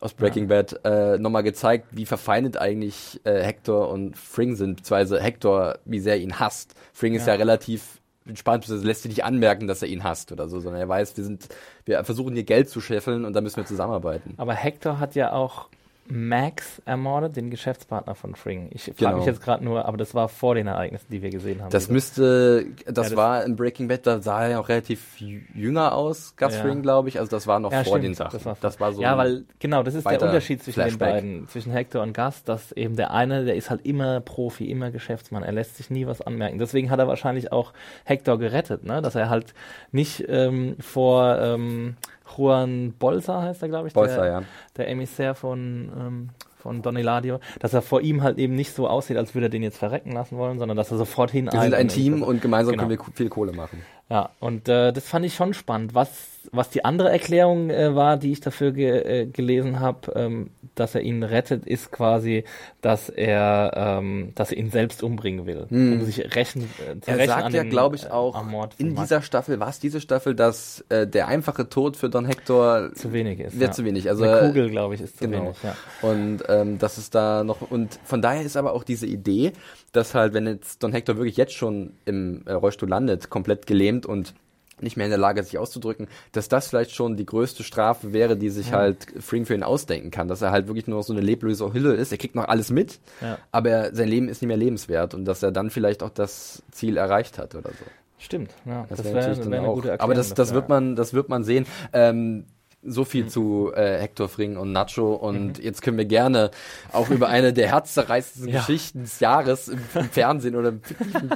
aus Breaking ja. Bad, äh, nochmal gezeigt, wie verfeindet eigentlich äh, Hector und Fring sind, beziehungsweise Hector, wie sehr ihn hasst. Fring ist ja relativ das lässt sich nicht anmerken, dass er ihn hasst oder so, sondern er weiß, wir sind, wir versuchen hier Geld zu scheffeln und da müssen wir zusammenarbeiten. Aber Hector hat ja auch Max ermordet, den Geschäftspartner von Fring. Ich frage genau. mich jetzt gerade nur, aber das war vor den Ereignissen, die wir gesehen haben. Das müsste, das, ja, das war in Breaking Bad, da sah er ja auch relativ jünger aus, Gus ja. Fring, glaube ich. Also das war noch ja, vor stimmt. den Sachen. Das war, das war, so. Ja, weil genau, das ist der Unterschied zwischen Flashback. den beiden, zwischen Hector und Gus, dass eben der eine, der ist halt immer Profi, immer Geschäftsmann. Er lässt sich nie was anmerken. Deswegen hat er wahrscheinlich auch Hector gerettet, ne? Dass er halt nicht ähm, vor ähm, Juan Bolsa heißt er, glaube ich, Bolsa, der, ja. der Emissär von, ähm, von Don Eladio, dass er vor ihm halt eben nicht so aussieht, als würde er den jetzt verrecken lassen wollen, sondern dass er sofort hinein. Wir sind ein Team und gemeinsam genau. können wir viel Kohle machen. Ja, und äh, das fand ich schon spannend. Was, was die andere Erklärung äh, war, die ich dafür ge äh, gelesen habe, ähm, dass er ihn rettet, ist quasi, dass er, ähm, dass er ihn selbst umbringen will, hm. um sich rächen, äh, zu er rächen sagt ja, glaube ich, äh, auch in dieser Staffel, war es diese Staffel, dass äh, der einfache Tod für Don Hector zu wenig ist. Wird ja. zu wenig. Also Eine Kugel, glaube ich, ist zu genau. wenig. Ja. Und ähm, das ist da noch und von daher ist aber auch diese Idee, dass halt, wenn jetzt Don Hector wirklich jetzt schon im äh, Rollstuhl landet, komplett gelähmt und nicht mehr in der Lage, sich auszudrücken, dass das vielleicht schon die größte Strafe wäre, die sich ja. halt Fring für ihn ausdenken kann, dass er halt wirklich nur noch so eine leblose Hülle ist, er kriegt noch alles mit, ja. aber sein Leben ist nicht mehr lebenswert und dass er dann vielleicht auch das Ziel erreicht hat oder so. Stimmt, ja, das, das wäre wär, wär eine gute Erklärung. Aber das, das wird man, das wird man sehen. Ähm, so viel mhm. zu äh, Hector Fring und Nacho und mhm. jetzt können wir gerne auch über eine der herzzerreißendsten ja. Geschichten des Jahres im, im Fernsehen oder im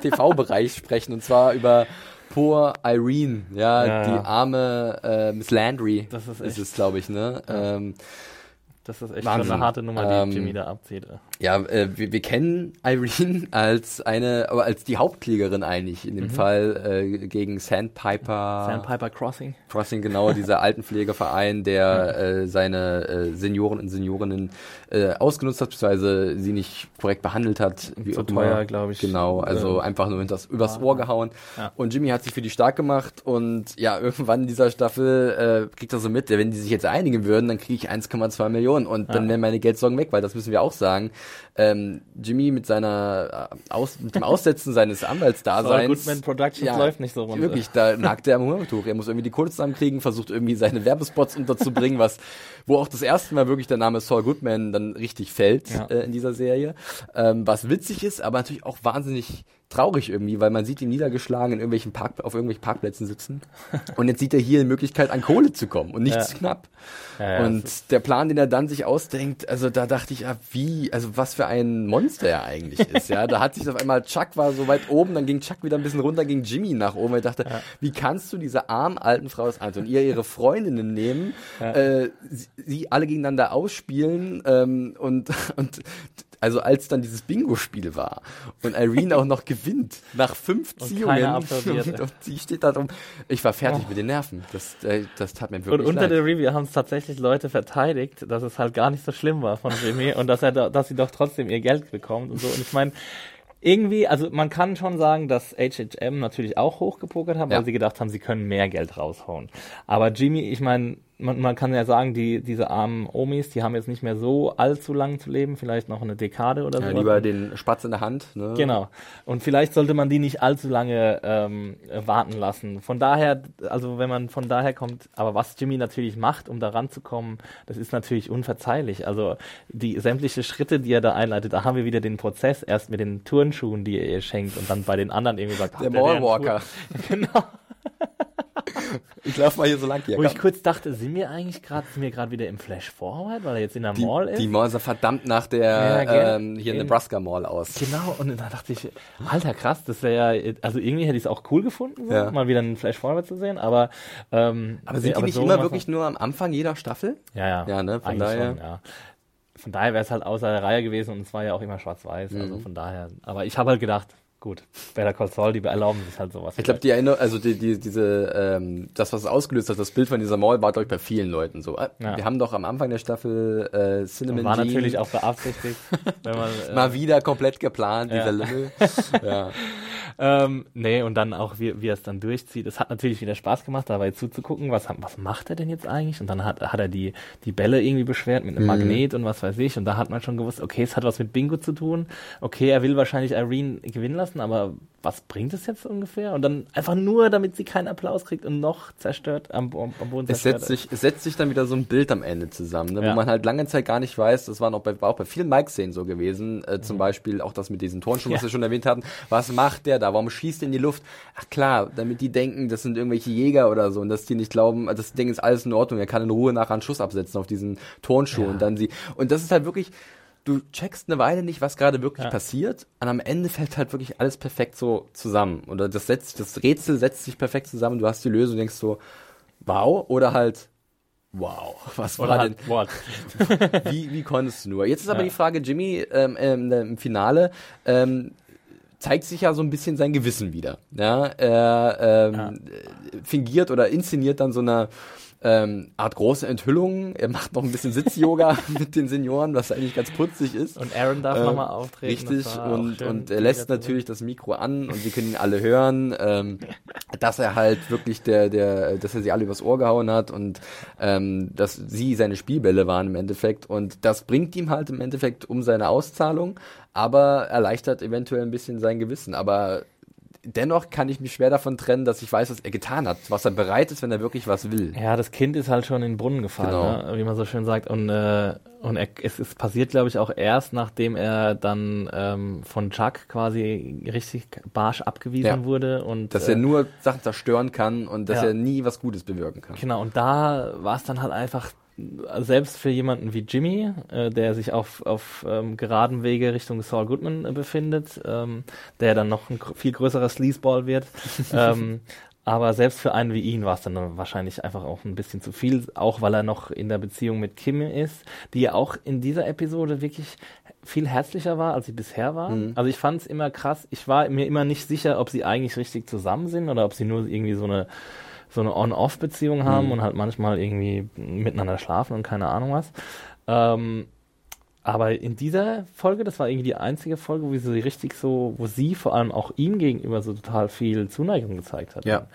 TV-Bereich sprechen und zwar über Poor Irene, ja, ja die arme äh, Miss Landry das ist, ist es, glaube ich, ne? Ähm, das ist echt Wahnsinn. eine harte Nummer, die ähm, Jimmy da abzieht. Ja, äh, wir, wir kennen Irene als eine, aber als die Hauptklägerin eigentlich in dem mhm. Fall äh, gegen Sandpiper. Sandpiper Crossing. Crossing, genau, dieser Altenpflegeverein, der mhm. äh, seine äh, Senioren und Seniorinnen äh, ausgenutzt hat, beziehungsweise sie nicht korrekt behandelt hat. Wie Zu teuer, glaube ich. Genau, also einfach nur das, übers Ohr gehauen. Ja. Und Jimmy hat sich für die stark gemacht und ja, irgendwann in dieser Staffel äh, kriegt er so mit, wenn die sich jetzt einigen würden, dann kriege ich 1,2 Millionen und dann wären meine Geldsorgen weg, weil das müssen wir auch sagen. Ähm, Jimmy mit seiner äh, Aus, mit dem Aussetzen seines Anwaltsdaseins. Goodman Productions ja, läuft nicht so runter. Wirklich, da nagt er am Hungertuch. Er muss irgendwie die Kohle zusammenkriegen, versucht irgendwie seine Werbespots unterzubringen, was, wo auch das erste Mal wirklich der Name Saul Goodman dann richtig fällt ja. äh, in dieser Serie. Ähm, was witzig ist, aber natürlich auch wahnsinnig traurig irgendwie, weil man sieht ihn niedergeschlagen in irgendwelchen Park, auf irgendwelchen Parkplätzen sitzen. und jetzt sieht er hier eine Möglichkeit, an Kohle zu kommen und nichts ja. knapp. Ja, ja, und der Plan, den er dann sich ausdenkt, also da dachte ich, wie, also was für ein Monster er eigentlich ist, ja. Da hat sich auf einmal, Chuck war so weit oben, dann ging Chuck wieder ein bisschen runter, ging Jimmy nach oben. Ich dachte, wie kannst du diese armen alten Frau aus Anton, ihr ihre Freundinnen nehmen, äh, sie, sie, alle gegeneinander ausspielen ähm, und, und also als dann dieses Bingo-Spiel war und Irene auch noch gewinnt nach fünf Ziehungen sie steht da drum. Ich war fertig oh. mit den Nerven. Das, äh, das tat mir wirklich Und unter leid. der Review haben es tatsächlich Leute verteidigt, dass es halt gar nicht so schlimm war von Jimmy und dass er, da, dass sie doch trotzdem ihr Geld bekommt und so. Und ich meine, irgendwie, also man kann schon sagen, dass HHM natürlich auch hochgepokert haben, ja. weil sie gedacht haben, sie können mehr Geld raushauen. Aber Jimmy, ich meine, man, man kann ja sagen, die, diese armen Omis, die haben jetzt nicht mehr so allzu lang zu leben, vielleicht noch eine Dekade oder so. Ja, lieber den Spatz in der Hand. Ne? Genau. Und vielleicht sollte man die nicht allzu lange ähm, warten lassen. Von daher, also wenn man von daher kommt, aber was Jimmy natürlich macht, um da ranzukommen, das ist natürlich unverzeihlich. Also die sämtliche Schritte, die er da einleitet, da haben wir wieder den Prozess, erst mit den Turnschuhen, die er ihr schenkt und dann bei den anderen irgendwie sagt, der Mallwalker. Genau. Ich laufe mal hier so lang hier. Wo komm. ich kurz dachte, sind wir eigentlich gerade, sind wir gerade wieder im Flash Forward, weil er jetzt in der die, Mall ist? Die Mall sah verdammt nach der ja, ähm, hier in, Nebraska Mall aus. Genau, und da dachte ich, alter krass, das wäre ja, also irgendwie hätte ich es auch cool gefunden, so, ja. mal wieder einen Flash Forward zu sehen, aber ähm, Aber sind die nicht so immer wirklich nur am Anfang jeder Staffel? Ja, ja. Ja, ne, von daher. Schon, ja von daher wäre es halt außer der Reihe gewesen und es war ja auch immer schwarz-weiß. Mhm. Also von daher. Aber ich habe halt gedacht, Gut, Better Call Saul, die erlauben sich halt sowas. Ich glaube, die Erinnerung, also die, die, diese, ähm, das, was es ausgelöst hat, das Bild von dieser Mall war, glaube ich, bei vielen Leuten so. Äh, ja. Wir haben doch am Anfang der Staffel äh, Cinnamon War Jean. natürlich auch beabsichtigt. wenn man, äh, Mal wieder komplett geplant, ja. dieser Lümmel. ja. ähm, nee, und dann auch, wie, wie er es dann durchzieht. Es hat natürlich wieder Spaß gemacht, dabei zuzugucken, was, was macht er denn jetzt eigentlich? Und dann hat, hat er die, die Bälle irgendwie beschwert mit einem mhm. Magnet und was weiß ich. Und da hat man schon gewusst, okay, es hat was mit Bingo zu tun. Okay, er will wahrscheinlich Irene gewinnen lassen, aber was bringt es jetzt ungefähr? Und dann einfach nur, damit sie keinen Applaus kriegt und noch zerstört am, am Boden es setzt sich Es setzt sich dann wieder so ein Bild am Ende zusammen, ne, ja. wo man halt lange Zeit gar nicht weiß, das war, noch bei, war auch bei vielen Mike-Szenen so gewesen, äh, zum mhm. Beispiel auch das mit diesen Turnschuhen, was wir schon erwähnt hatten. Was macht der da? Warum schießt er in die Luft? Ach klar, damit die denken, das sind irgendwelche Jäger oder so und dass die nicht glauben, das Ding ist alles in Ordnung, er kann in Ruhe nachher einen Schuss absetzen auf diesen Turnschuh ja. und dann sie, und das ist halt wirklich, du checkst eine Weile nicht, was gerade wirklich ja. passiert. Und am Ende fällt halt wirklich alles perfekt so zusammen. Oder das setzt, das Rätsel setzt sich perfekt zusammen. Du hast die Lösung, denkst so, wow. Oder halt, wow. Was war halt, denn? What? wie, wie konntest du nur? Jetzt ist aber ja. die Frage, Jimmy, ähm, ähm, im Finale, ähm, zeigt sich ja so ein bisschen sein Gewissen wieder. Ja, er ähm, ja. fingiert oder inszeniert dann so eine ähm, Art große Enthüllung. Er macht noch ein bisschen Sitz-Yoga mit den Senioren, was eigentlich ganz putzig ist. Und Aaron darf ähm, nochmal auftreten. Richtig, und, und er lässt natürlich das Mikro an und sie können ihn alle hören, ähm, dass er halt wirklich der, der, dass er sie alle übers Ohr gehauen hat und ähm, dass sie seine Spielbälle waren im Endeffekt. Und das bringt ihm halt im Endeffekt um seine Auszahlung, aber erleichtert eventuell ein bisschen sein Gewissen. Aber dennoch kann ich mich schwer davon trennen, dass ich weiß, was er getan hat, was er bereit ist, wenn er wirklich was will. Ja, das Kind ist halt schon in den Brunnen gefallen, genau. ne? wie man so schön sagt. Und, äh, und er, es ist passiert, glaube ich, auch erst, nachdem er dann ähm, von Chuck quasi richtig barsch abgewiesen ja. wurde. Und, dass äh, er nur Sachen zerstören kann und dass ja. er nie was Gutes bewirken kann. Genau, und da war es dann halt einfach selbst für jemanden wie Jimmy, äh, der sich auf, auf ähm, geraden Wege Richtung Saul Goodman äh, befindet, ähm, der dann noch ein viel größerer Sleazeball wird. ähm, aber selbst für einen wie ihn war es dann wahrscheinlich einfach auch ein bisschen zu viel, auch weil er noch in der Beziehung mit Kim ist, die ja auch in dieser Episode wirklich viel herzlicher war, als sie bisher war. Mhm. Also ich fand es immer krass. Ich war mir immer nicht sicher, ob sie eigentlich richtig zusammen sind oder ob sie nur irgendwie so eine so eine On-Off-Beziehung haben mhm. und halt manchmal irgendwie miteinander schlafen und keine Ahnung was. Ähm, aber in dieser Folge, das war irgendwie die einzige Folge, wo sie richtig so, wo sie vor allem auch ihm gegenüber so total viel Zuneigung gezeigt hat. Ja.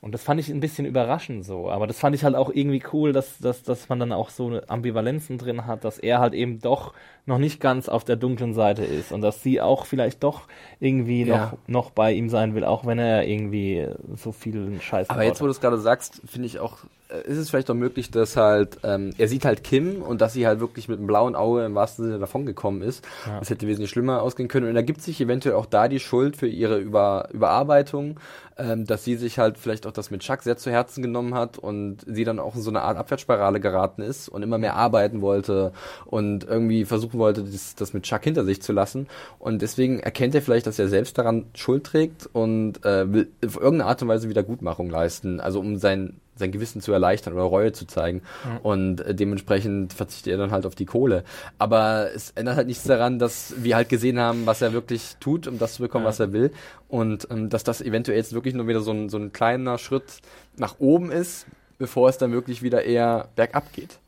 Und das fand ich ein bisschen überraschend so. Aber das fand ich halt auch irgendwie cool, dass, dass, dass man dann auch so Ambivalenzen drin hat, dass er halt eben doch noch nicht ganz auf der dunklen Seite ist und dass sie auch vielleicht doch irgendwie ja. noch, noch bei ihm sein will, auch wenn er irgendwie so viel Scheiß Aber jetzt, wo du es gerade sagst, finde ich auch, äh, ist es vielleicht auch möglich, dass halt, ähm, er sieht halt Kim und dass sie halt wirklich mit einem blauen Auge im wahrsten Sinne davongekommen ist. Ja. Das hätte wesentlich schlimmer ausgehen können. Und da gibt sich eventuell auch da die Schuld für ihre Über Überarbeitung, ähm, dass sie sich halt vielleicht auch das mit Chuck sehr zu Herzen genommen hat und sie dann auch in so eine Art Abwärtsspirale geraten ist und immer mehr arbeiten wollte und irgendwie versuchen wollte, das, das mit Chuck hinter sich zu lassen. Und deswegen erkennt er vielleicht, dass er selbst daran Schuld trägt und äh, will auf irgendeine Art und Weise Wiedergutmachung leisten. Also um sein sein Gewissen zu erleichtern oder Reue zu zeigen. Mhm. Und äh, dementsprechend verzichtet er dann halt auf die Kohle. Aber es ändert halt nichts daran, dass wir halt gesehen haben, was er wirklich tut, um das zu bekommen, ja. was er will. Und ähm, dass das eventuell jetzt wirklich nur wieder so ein, so ein kleiner Schritt nach oben ist, bevor es dann wirklich wieder eher bergab geht.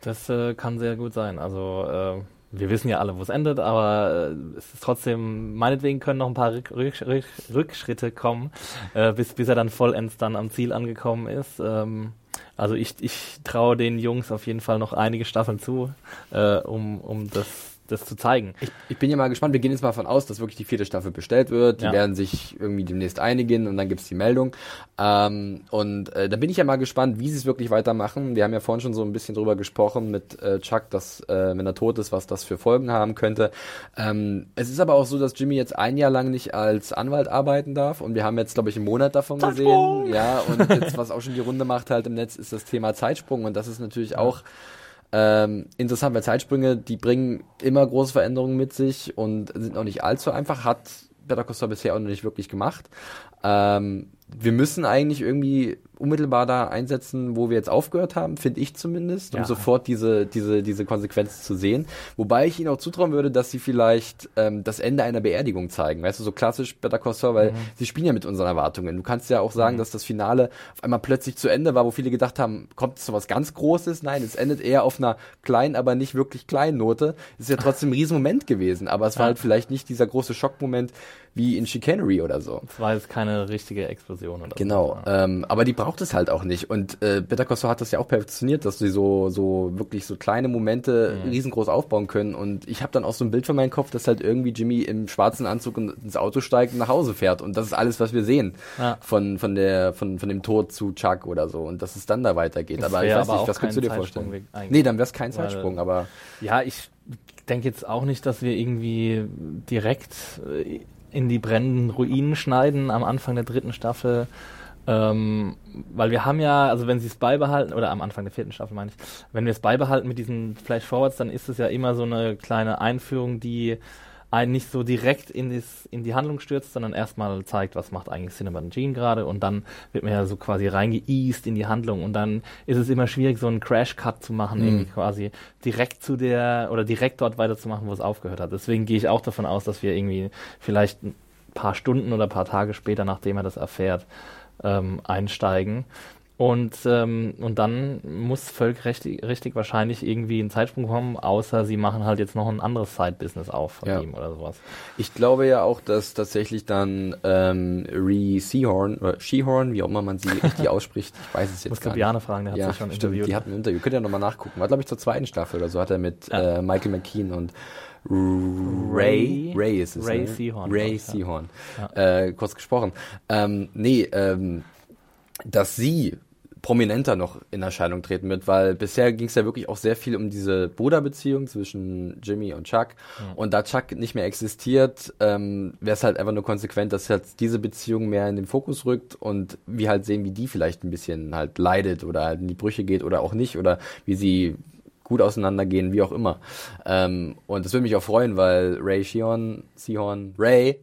Das äh, kann sehr gut sein. Also äh, wir wissen ja alle, wo es endet, aber äh, es ist trotzdem, meinetwegen können noch ein paar Rück, Rück, Rück, Rückschritte kommen, äh, bis, bis er dann vollends dann am Ziel angekommen ist. Ähm, also ich, ich traue den Jungs auf jeden Fall noch einige Staffeln zu, äh, um, um das das zu zeigen. Ich, ich, bin ja mal gespannt. Wir gehen jetzt mal von aus, dass wirklich die vierte Staffel bestellt wird. Die ja. werden sich irgendwie demnächst einigen und dann gibt's die Meldung. Ähm, und äh, da bin ich ja mal gespannt, wie sie es wirklich weitermachen. Wir haben ja vorhin schon so ein bisschen drüber gesprochen mit äh, Chuck, dass äh, wenn er tot ist, was das für Folgen haben könnte. Ähm, es ist aber auch so, dass Jimmy jetzt ein Jahr lang nicht als Anwalt arbeiten darf und wir haben jetzt, glaube ich, einen Monat davon Zeitsprung. gesehen. Ja, und jetzt, was auch schon die Runde macht halt im Netz, ist das Thema Zeitsprung und das ist natürlich auch ähm, interessant, weil Zeitsprünge, die bringen immer große Veränderungen mit sich und sind auch nicht allzu einfach, hat Better Costa bisher auch noch nicht wirklich gemacht. Ähm, wir müssen eigentlich irgendwie unmittelbar da einsetzen, wo wir jetzt aufgehört haben, finde ich zumindest, um ja. sofort diese, diese, diese Konsequenz zu sehen. Wobei ich ihnen auch zutrauen würde, dass sie vielleicht ähm, das Ende einer Beerdigung zeigen. Weißt du, so klassisch Better Call Saul, weil mhm. sie spielen ja mit unseren Erwartungen. Du kannst ja auch sagen, mhm. dass das Finale auf einmal plötzlich zu Ende war, wo viele gedacht haben, kommt so was ganz Großes? Nein, es endet eher auf einer kleinen, aber nicht wirklich kleinen Note. Es ist ja trotzdem ein Riesenmoment gewesen, aber es war ja. halt vielleicht nicht dieser große Schockmoment wie in Chicanery oder so. Es war jetzt keine richtige Explosion oder Genau, so. ähm, aber die braucht es halt auch nicht. Und äh, Better Call Saul hat das ja auch perfektioniert, dass sie so, so wirklich so kleine Momente mhm. riesengroß aufbauen können. Und ich habe dann auch so ein Bild von meinem Kopf, dass halt irgendwie Jimmy im schwarzen Anzug ins Auto steigt und nach Hause fährt. Und das ist alles, was wir sehen ja. von, von, der, von, von dem Tod zu Chuck oder so. Und dass es dann da weitergeht. Das aber ich weiß nicht, was kannst du dir vorstellen? Nee, dann wäre es kein Zeitsprung, aber. Ja, ich denke jetzt auch nicht, dass wir irgendwie direkt äh, in die brennenden Ruinen schneiden am Anfang der dritten Staffel. Ähm, weil wir haben ja, also wenn sie es beibehalten, oder am Anfang der vierten Staffel meine ich, wenn wir es beibehalten mit diesen Flash-Forwards, dann ist es ja immer so eine kleine Einführung, die einen nicht so direkt in, das, in die Handlung stürzt, sondern erstmal zeigt, was macht eigentlich Cinema und Gene gerade und dann wird man ja so quasi reingeeast in die Handlung und dann ist es immer schwierig, so einen Crash-Cut zu machen, mhm. irgendwie quasi direkt zu der oder direkt dort weiterzumachen, wo es aufgehört hat. Deswegen gehe ich auch davon aus, dass wir irgendwie vielleicht ein paar Stunden oder ein paar Tage später, nachdem er das erfährt, ähm, einsteigen. Und, ähm, und dann muss völkerrechtlich richtig wahrscheinlich irgendwie ein Zeitsprung kommen, außer sie machen halt jetzt noch ein anderes Side-Business auf von ja. ihm oder sowas. Ich glaube ja auch, dass tatsächlich dann ähm, Ree Seahorn, oder Shehorn, wie auch immer man sie richtig ausspricht, ich weiß es jetzt Musst gar nicht. Biane fragen, der hat ja, sich schon stimmt, interviewt. Die hat ein Interview, könnt ihr nochmal nachgucken. War glaube ich zur zweiten Staffel oder so, hat er mit ja. äh, Michael McKean und Ray, Ray ist es, Ray ne? Seahorn. Ray Seahorn. Ja. Äh, kurz gesprochen. Ähm, nee, ähm, dass sie prominenter noch in Erscheinung treten wird, weil bisher ging es ja wirklich auch sehr viel um diese Bruderbeziehung zwischen Jimmy und Chuck. Ja. Und da Chuck nicht mehr existiert, ähm, wäre es halt einfach nur konsequent, dass halt diese Beziehung mehr in den Fokus rückt und wir halt sehen, wie die vielleicht ein bisschen halt leidet oder halt in die Brüche geht oder auch nicht oder wie sie gut auseinandergehen, wie auch immer. Ähm, und das würde mich auch freuen, weil Ray Shion, Sihon, Ray,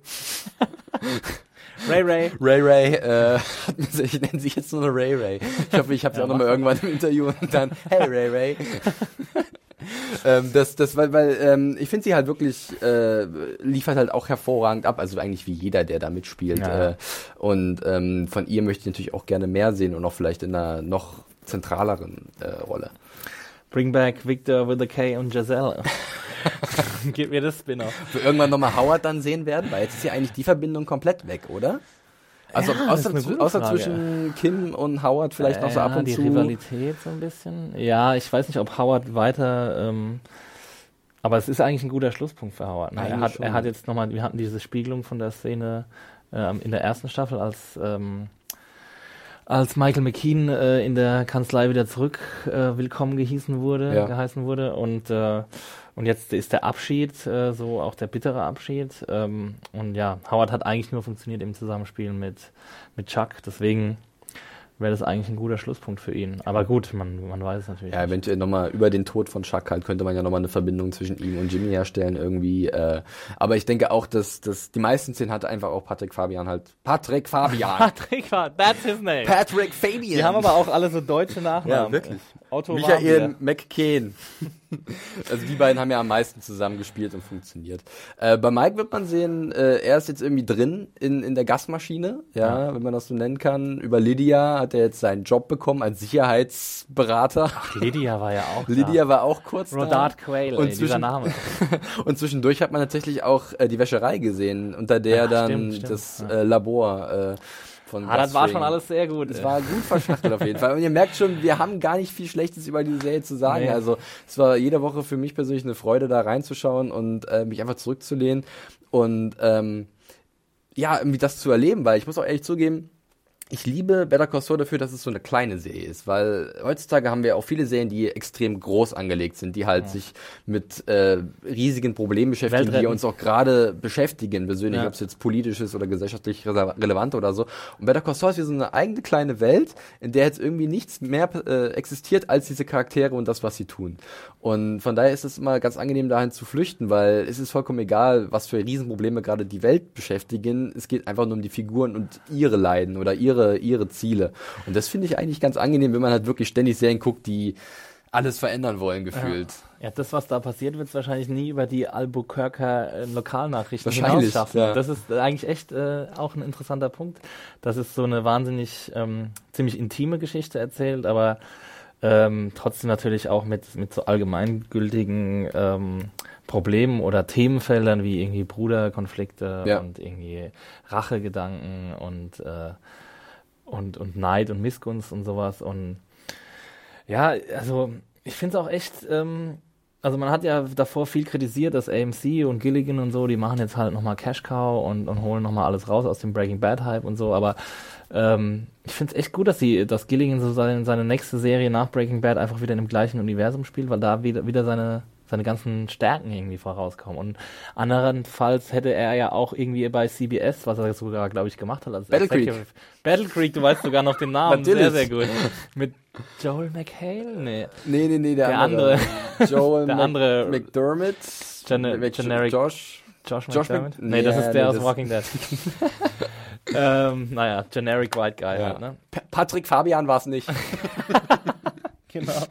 Ray Ray. Ray Ray, äh, ich nenne sie jetzt nur noch Ray Ray. Ich hoffe, ich habe sie ja, auch nochmal irgendwann im Interview und dann, hey Ray Ray. ähm, das, das, weil, weil ähm, ich finde sie halt wirklich äh, liefert halt auch hervorragend ab, also eigentlich wie jeder, der da mitspielt. Ja. Äh, und ähm, von ihr möchte ich natürlich auch gerne mehr sehen und auch vielleicht in einer noch zentraleren äh, Rolle. Bring back Victor with a K und Giselle. Gib mir das Spin-off. Wir irgendwann nochmal Howard dann sehen werden, weil jetzt ist ja eigentlich die Verbindung komplett weg, oder? Also ja, außer, außer zwischen Kim und Howard vielleicht äh, noch so ab und die zu. Die Rivalität so ein bisschen. Ja, ich weiß nicht, ob Howard weiter. Ähm, aber es ist eigentlich ein guter Schlusspunkt für Howard. Ne? Er, hat, er hat jetzt nochmal, wir hatten diese Spiegelung von der Szene ähm, in der ersten Staffel, als ähm, als Michael McKean äh, in der Kanzlei wieder zurück äh, willkommen gehießen wurde, ja. geheißen wurde. Und äh, und jetzt ist der Abschied äh, so auch der bittere Abschied. Ähm, und ja Howard hat eigentlich nur funktioniert im Zusammenspiel mit mit Chuck, deswegen wäre das eigentlich ein guter Schlusspunkt für ihn. Aber gut, man, man weiß es natürlich. Ja, eventuell nochmal über den Tod von Chuck halt könnte man ja nochmal eine Verbindung zwischen ihm und Jimmy herstellen irgendwie. Äh, aber ich denke auch, dass, dass die meisten Szenen hatte einfach auch Patrick Fabian halt. Patrick Fabian. Patrick Fabian, that's his name. Patrick Fabian. Die haben aber auch alle so deutsche Nachnamen. Ja, wirklich. Otto Michael McCain. also die beiden haben ja am meisten zusammen gespielt und funktioniert. Äh, bei Mike wird man sehen, äh, er ist jetzt irgendwie drin in, in der Gasmaschine, ja, ja, wenn man das so nennen kann. Über Lydia hat er jetzt seinen Job bekommen als Sicherheitsberater. Ach, Lydia war ja auch Lydia da. war auch kurz Rodard Quayle, und ey, dieser Name. und zwischendurch hat man tatsächlich auch äh, die Wäscherei gesehen, unter der ja, dann stimmt, stimmt. das äh, Labor äh, von ah, das war schon alles sehr gut. Es war gut verschachtelt auf jeden Fall. Und ihr merkt schon, wir haben gar nicht viel Schlechtes über diese Serie zu sagen. Nee. Also es war jede Woche für mich persönlich eine Freude, da reinzuschauen und äh, mich einfach zurückzulehnen und ähm, ja, irgendwie das zu erleben, weil ich muss auch ehrlich zugeben, ich liebe Better Call Saul dafür, dass es so eine kleine Serie ist, weil heutzutage haben wir auch viele Serien, die extrem groß angelegt sind, die halt ja. sich mit äh, riesigen Problemen beschäftigen, die uns auch gerade beschäftigen, persönlich, ja. ob es jetzt politisch ist oder gesellschaftlich relevant oder so. Und Better Call Saul ist wie so eine eigene kleine Welt, in der jetzt irgendwie nichts mehr äh, existiert als diese Charaktere und das, was sie tun. Und von daher ist es immer ganz angenehm, dahin zu flüchten, weil es ist vollkommen egal, was für Riesenprobleme gerade die Welt beschäftigen. Es geht einfach nur um die Figuren und ihre Leiden oder ihre ihre, ihre Ziele. Und das finde ich eigentlich ganz angenehm, wenn man halt wirklich ständig Serien guckt, die alles verändern wollen, gefühlt. Ja. ja das, was da passiert, wird es wahrscheinlich nie über die Albuquerque äh, Lokalnachrichten hinaus schaffen. Ja. Das ist eigentlich echt äh, auch ein interessanter Punkt, dass es so eine wahnsinnig, ähm, ziemlich intime Geschichte erzählt, aber ähm, trotzdem natürlich auch mit, mit so allgemeingültigen ähm, Problemen oder Themenfeldern wie irgendwie Bruderkonflikte ja. und irgendwie Rachegedanken und äh, und, und Neid und Missgunst und sowas. Und ja, also ich finde es auch echt, ähm, also man hat ja davor viel kritisiert, dass AMC und Gilligan und so, die machen jetzt halt nochmal Cash Cow und, und holen nochmal alles raus aus dem Breaking Bad Hype und so, aber ähm, ich finde es echt gut, dass sie, dass Gilligan so seine, seine nächste Serie nach Breaking Bad einfach wieder in dem gleichen Universum spielt, weil da wieder, wieder seine seine ganzen Stärken irgendwie vorauskommen. Und anderenfalls hätte er ja auch irgendwie bei CBS, was er sogar, glaube ich, gemacht hat, als Battle Creek. Battle Creek, du weißt sogar noch den Namen. Sehr, sehr gut. Mit Joel McHale? Nee. Nee, nee, nee, der, der andere. andere. Joel der andere McDermott. Gen Generic. Josh. Josh, Josh McDermott? Nee, nee, das ist der nee, aus Walking Dead. ähm, naja, Generic White Guy ja. halt, ne? Patrick Fabian war es nicht. genau.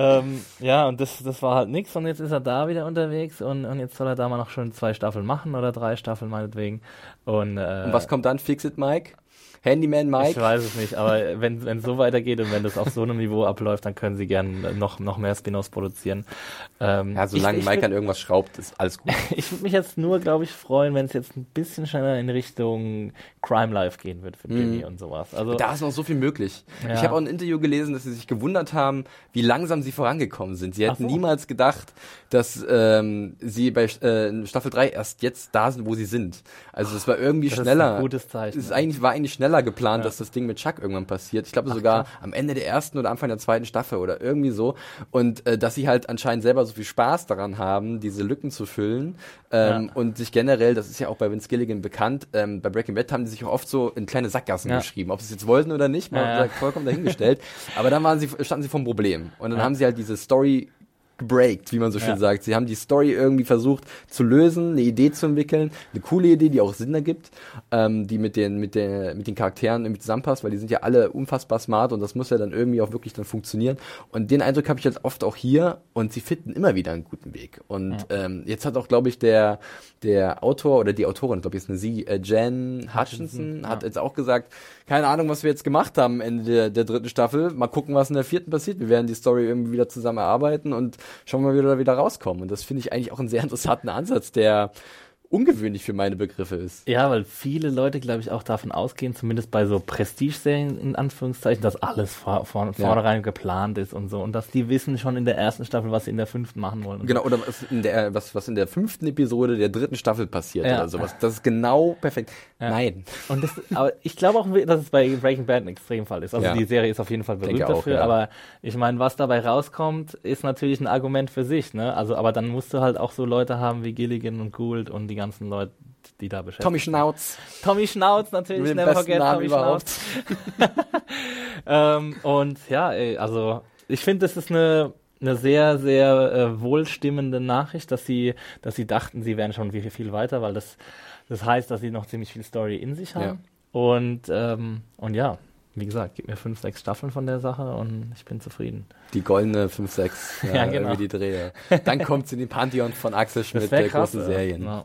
Ähm, ja, und das, das war halt nix und jetzt ist er da wieder unterwegs und, und jetzt soll er da mal noch schon zwei Staffeln machen oder drei Staffeln meinetwegen. Und, äh, und was kommt dann? Fix it, Mike? Handyman Mike? Ich weiß es nicht, aber wenn es so weitergeht und wenn das auf so einem Niveau abläuft, dann können sie gerne noch, noch mehr Spin-offs produzieren. Ähm, ja, solange ich, ich Mike an irgendwas schraubt, ist alles gut. ich würde mich jetzt nur, glaube ich, freuen, wenn es jetzt ein bisschen schneller in Richtung Crime Life gehen wird für Jimmy mm. und sowas. Also, da ist noch so viel möglich. Ja. Ich habe auch ein Interview gelesen, dass sie sich gewundert haben, wie langsam sie vorangekommen sind. Sie hätten so. niemals gedacht, dass ähm, sie bei äh, Staffel 3 erst jetzt da sind, wo sie sind. Also es war irgendwie das schneller. Ist ein gutes Zeichen. Es eigentlich, war eigentlich schneller geplant, ja. dass das Ding mit Chuck irgendwann passiert. Ich glaube sogar klar. am Ende der ersten oder Anfang der zweiten Staffel oder irgendwie so. Und äh, dass sie halt anscheinend selber so viel Spaß daran haben, diese Lücken zu füllen. Ähm, ja. Und sich generell, das ist ja auch bei Vince Gilligan bekannt, ähm, bei Breaking Bad haben die sich auch oft so in kleine Sackgassen ja. geschrieben. Ob sie es jetzt wollten oder nicht, mal vollkommen dahingestellt. Aber dann waren sie, standen sie vom Problem. Und dann haben sie halt diese Story gebreakt, wie man so schön ja. sagt. Sie haben die Story irgendwie versucht zu lösen, eine Idee zu entwickeln, eine coole Idee, die auch Sinn ergibt, ähm, die mit den, mit, der, mit den Charakteren irgendwie zusammenpasst, weil die sind ja alle unfassbar smart und das muss ja dann irgendwie auch wirklich dann funktionieren. Und den Eindruck habe ich jetzt oft auch hier und sie finden immer wieder einen guten Weg. Und ja. ähm, jetzt hat auch, glaube ich, der, der Autor oder die Autorin, glaube ich, ist eine sie, äh, Jen Hutchinson, ja. hat jetzt auch gesagt, keine Ahnung, was wir jetzt gemacht haben Ende der, der dritten Staffel. Mal gucken, was in der vierten passiert. Wir werden die Story irgendwie wieder zusammen erarbeiten und schauen wir mal, wie wir da wieder rauskommen. Und das finde ich eigentlich auch einen sehr interessanten Ansatz, der ungewöhnlich für meine Begriffe ist. Ja, weil viele Leute, glaube ich, auch davon ausgehen, zumindest bei so Prestige-Serien in Anführungszeichen, dass alles vor, vor, vornherein ja. geplant ist und so und dass die wissen schon in der ersten Staffel, was sie in der fünften machen wollen. Genau, so. oder was in der was was in der fünften Episode der dritten Staffel passiert ja. oder sowas. Das ist genau perfekt. Ja. Nein. Und das, aber ich glaube auch, dass es bei Breaking Bad ein Extremfall ist. Also die Serie ist auf jeden Fall berühmt Denke dafür, auch, aber ich meine, was dabei rauskommt, ist natürlich ein Argument für sich, ne? Also, aber dann musst du halt auch so Leute haben wie Gilligan und Gould und die ganzen Leute, die da beschäftigt Tommy Schnauz. Tommy Schnauz natürlich, Mit dem never forget Namen Tommy überhaupt. Schnauz. ähm, und ja, ey, also ich finde, das ist eine eine sehr, sehr äh, wohlstimmende Nachricht, dass sie, dass sie dachten, sie wären schon viel, viel weiter, weil das, das heißt, dass sie noch ziemlich viel Story in sich haben. Ja. Und, ähm, und ja, wie gesagt, gib mir fünf, sechs Staffeln von der Sache und ich bin zufrieden. Die goldene 5, 6, ja, ja genau. die Drehe. Dann kommt sie in den Pantheon von Axel Schmidt, der krass, großen Serien. Ja.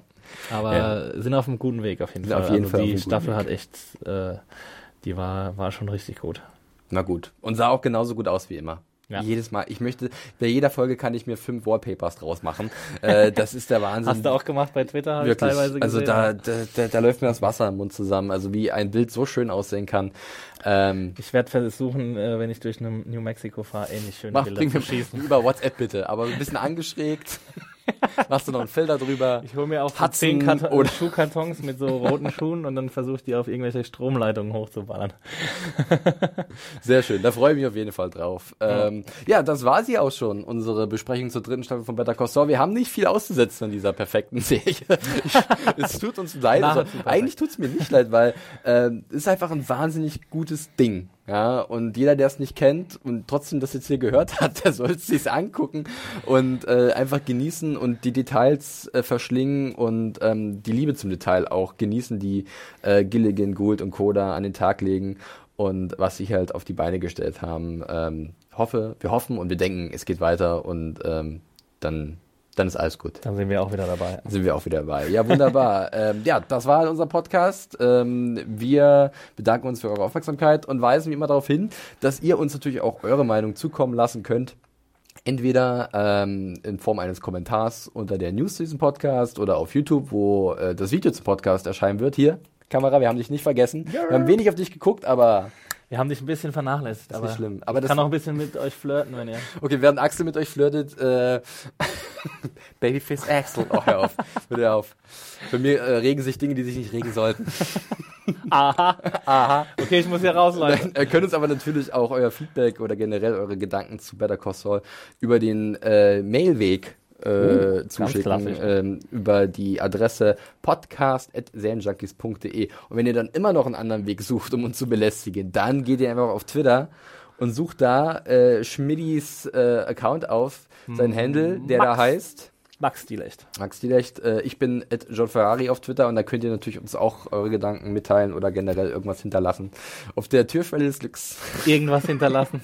Aber ja. sind auf einem guten Weg auf jeden Fall. Auf jeden also Fall die Staffel hat echt, äh, die war, war schon richtig gut. Na gut. Und sah auch genauso gut aus wie immer. Ja. Jedes Mal. Ich möchte, bei jeder Folge kann ich mir fünf Wallpapers draus machen. äh, das ist der Wahnsinn. Hast du auch gemacht bei Twitter? Wirklich. teilweise also gesehen. Also da, da, da, da, läuft mir das Wasser im Mund zusammen. Also wie ein Bild so schön aussehen kann. Ähm, ich werde versuchen, äh, wenn ich durch New Mexico fahre, ähnlich schöne mach, Bilder zu schießen. Über WhatsApp bitte, aber ein bisschen angeschrägt. Machst du noch einen Filter drüber? Ich hole mir auch so zehn Karton oder Schuhkartons mit so roten Schuhen und dann versuche ich die auf irgendwelche Stromleitungen hochzuballern. Sehr schön, da freue ich mich auf jeden Fall drauf. Ja, ähm, ja das war sie auch schon, unsere Besprechung zur dritten Staffel von Better Call Saul. Wir haben nicht viel auszusetzen an dieser perfekten Serie. Ich, es tut uns leid. Also, eigentlich tut es mir nicht leid, weil äh, es ist einfach ein wahnsinnig gutes Ding. Ja, und jeder, der es nicht kennt und trotzdem das jetzt hier gehört hat, der soll es sich angucken und äh, einfach genießen und die Details äh, verschlingen und ähm, die Liebe zum Detail auch genießen, die äh, Gilligan, Gould und Koda an den Tag legen und was sie halt auf die Beine gestellt haben. Ähm, hoffe, wir hoffen und wir denken, es geht weiter und ähm, dann dann ist alles gut. Dann sind wir auch wieder dabei. Dann sind wir auch wieder dabei. Ja, wunderbar. ähm, ja, das war unser Podcast. Ähm, wir bedanken uns für eure Aufmerksamkeit und weisen wie immer darauf hin, dass ihr uns natürlich auch eure Meinung zukommen lassen könnt. Entweder ähm, in Form eines Kommentars unter der News zu diesem Podcast oder auf YouTube, wo äh, das Video zum Podcast erscheinen wird. Hier, Kamera, wir haben dich nicht vergessen. Wir haben wenig auf dich geguckt, aber wir haben dich ein bisschen vernachlässigt. Das ist nicht schlimm. Aber ich kann auch ein bisschen mit euch flirten, wenn ihr. Okay, während Axel mit euch flirtet, äh, Babyface Axel, oh, hör auf, hör auf. Bei mir äh, regen sich Dinge, die sich nicht regen sollten. Aha. Aha. Okay, ich muss hier raus, Leute. Ihr könnt uns aber natürlich auch euer Feedback oder generell eure Gedanken zu Better Call Saul über den äh, Mailweg äh, uh, zuschicken ähm, über die Adresse podcast.serienjunkies.de. Und wenn ihr dann immer noch einen anderen Weg sucht, um uns zu belästigen, dann geht ihr einfach auf Twitter und sucht da äh, Schmidis äh, Account auf, sein hm. Handle, der Max. da heißt Max Dielecht. Max Dielecht. Äh, ich bin at John Ferrari auf Twitter und da könnt ihr natürlich uns auch eure Gedanken mitteilen oder generell irgendwas hinterlassen. Auf der Türschwelle des Glücks. Irgendwas hinterlassen.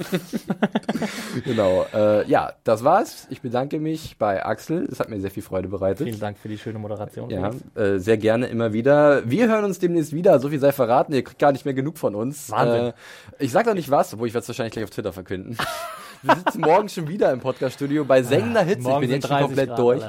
genau. Äh, ja, das war's. Ich bedanke mich bei Axel. Es hat mir sehr viel Freude bereitet. Vielen Dank für die schöne Moderation. Ja, äh, sehr gerne immer wieder. Wir hören uns demnächst wieder. So viel sei verraten. Ihr kriegt gar nicht mehr genug von uns. Wahnsinn. Äh, ich sag noch nicht was, obwohl ich werde es wahrscheinlich gleich auf Twitter verkünden. Wir sitzen morgen schon wieder im Podcaststudio bei sengender Hitze. ich bin jetzt schon komplett Grad, durch.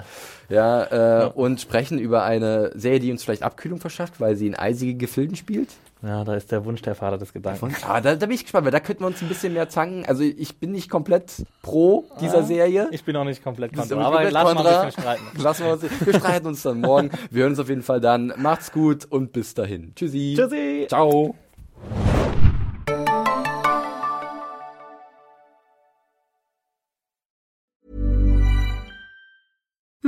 Ja, äh, ja, und sprechen über eine Serie, die uns vielleicht Abkühlung verschafft, weil sie in eisige Gefilden spielt. Ja, da ist der Wunsch der Vater des Gedankens. Ah, da, da bin ich gespannt, weil da könnten wir uns ein bisschen mehr zanken. Also ich bin nicht komplett pro dieser ah, Serie. Ich bin auch nicht komplett kontra, aber komplett lass mal ein bisschen streiten. Lassen wir uns, wir streiten uns dann morgen. Wir hören uns auf jeden Fall dann. Macht's gut und bis dahin. Tschüssi. Tschüssi. Ciao.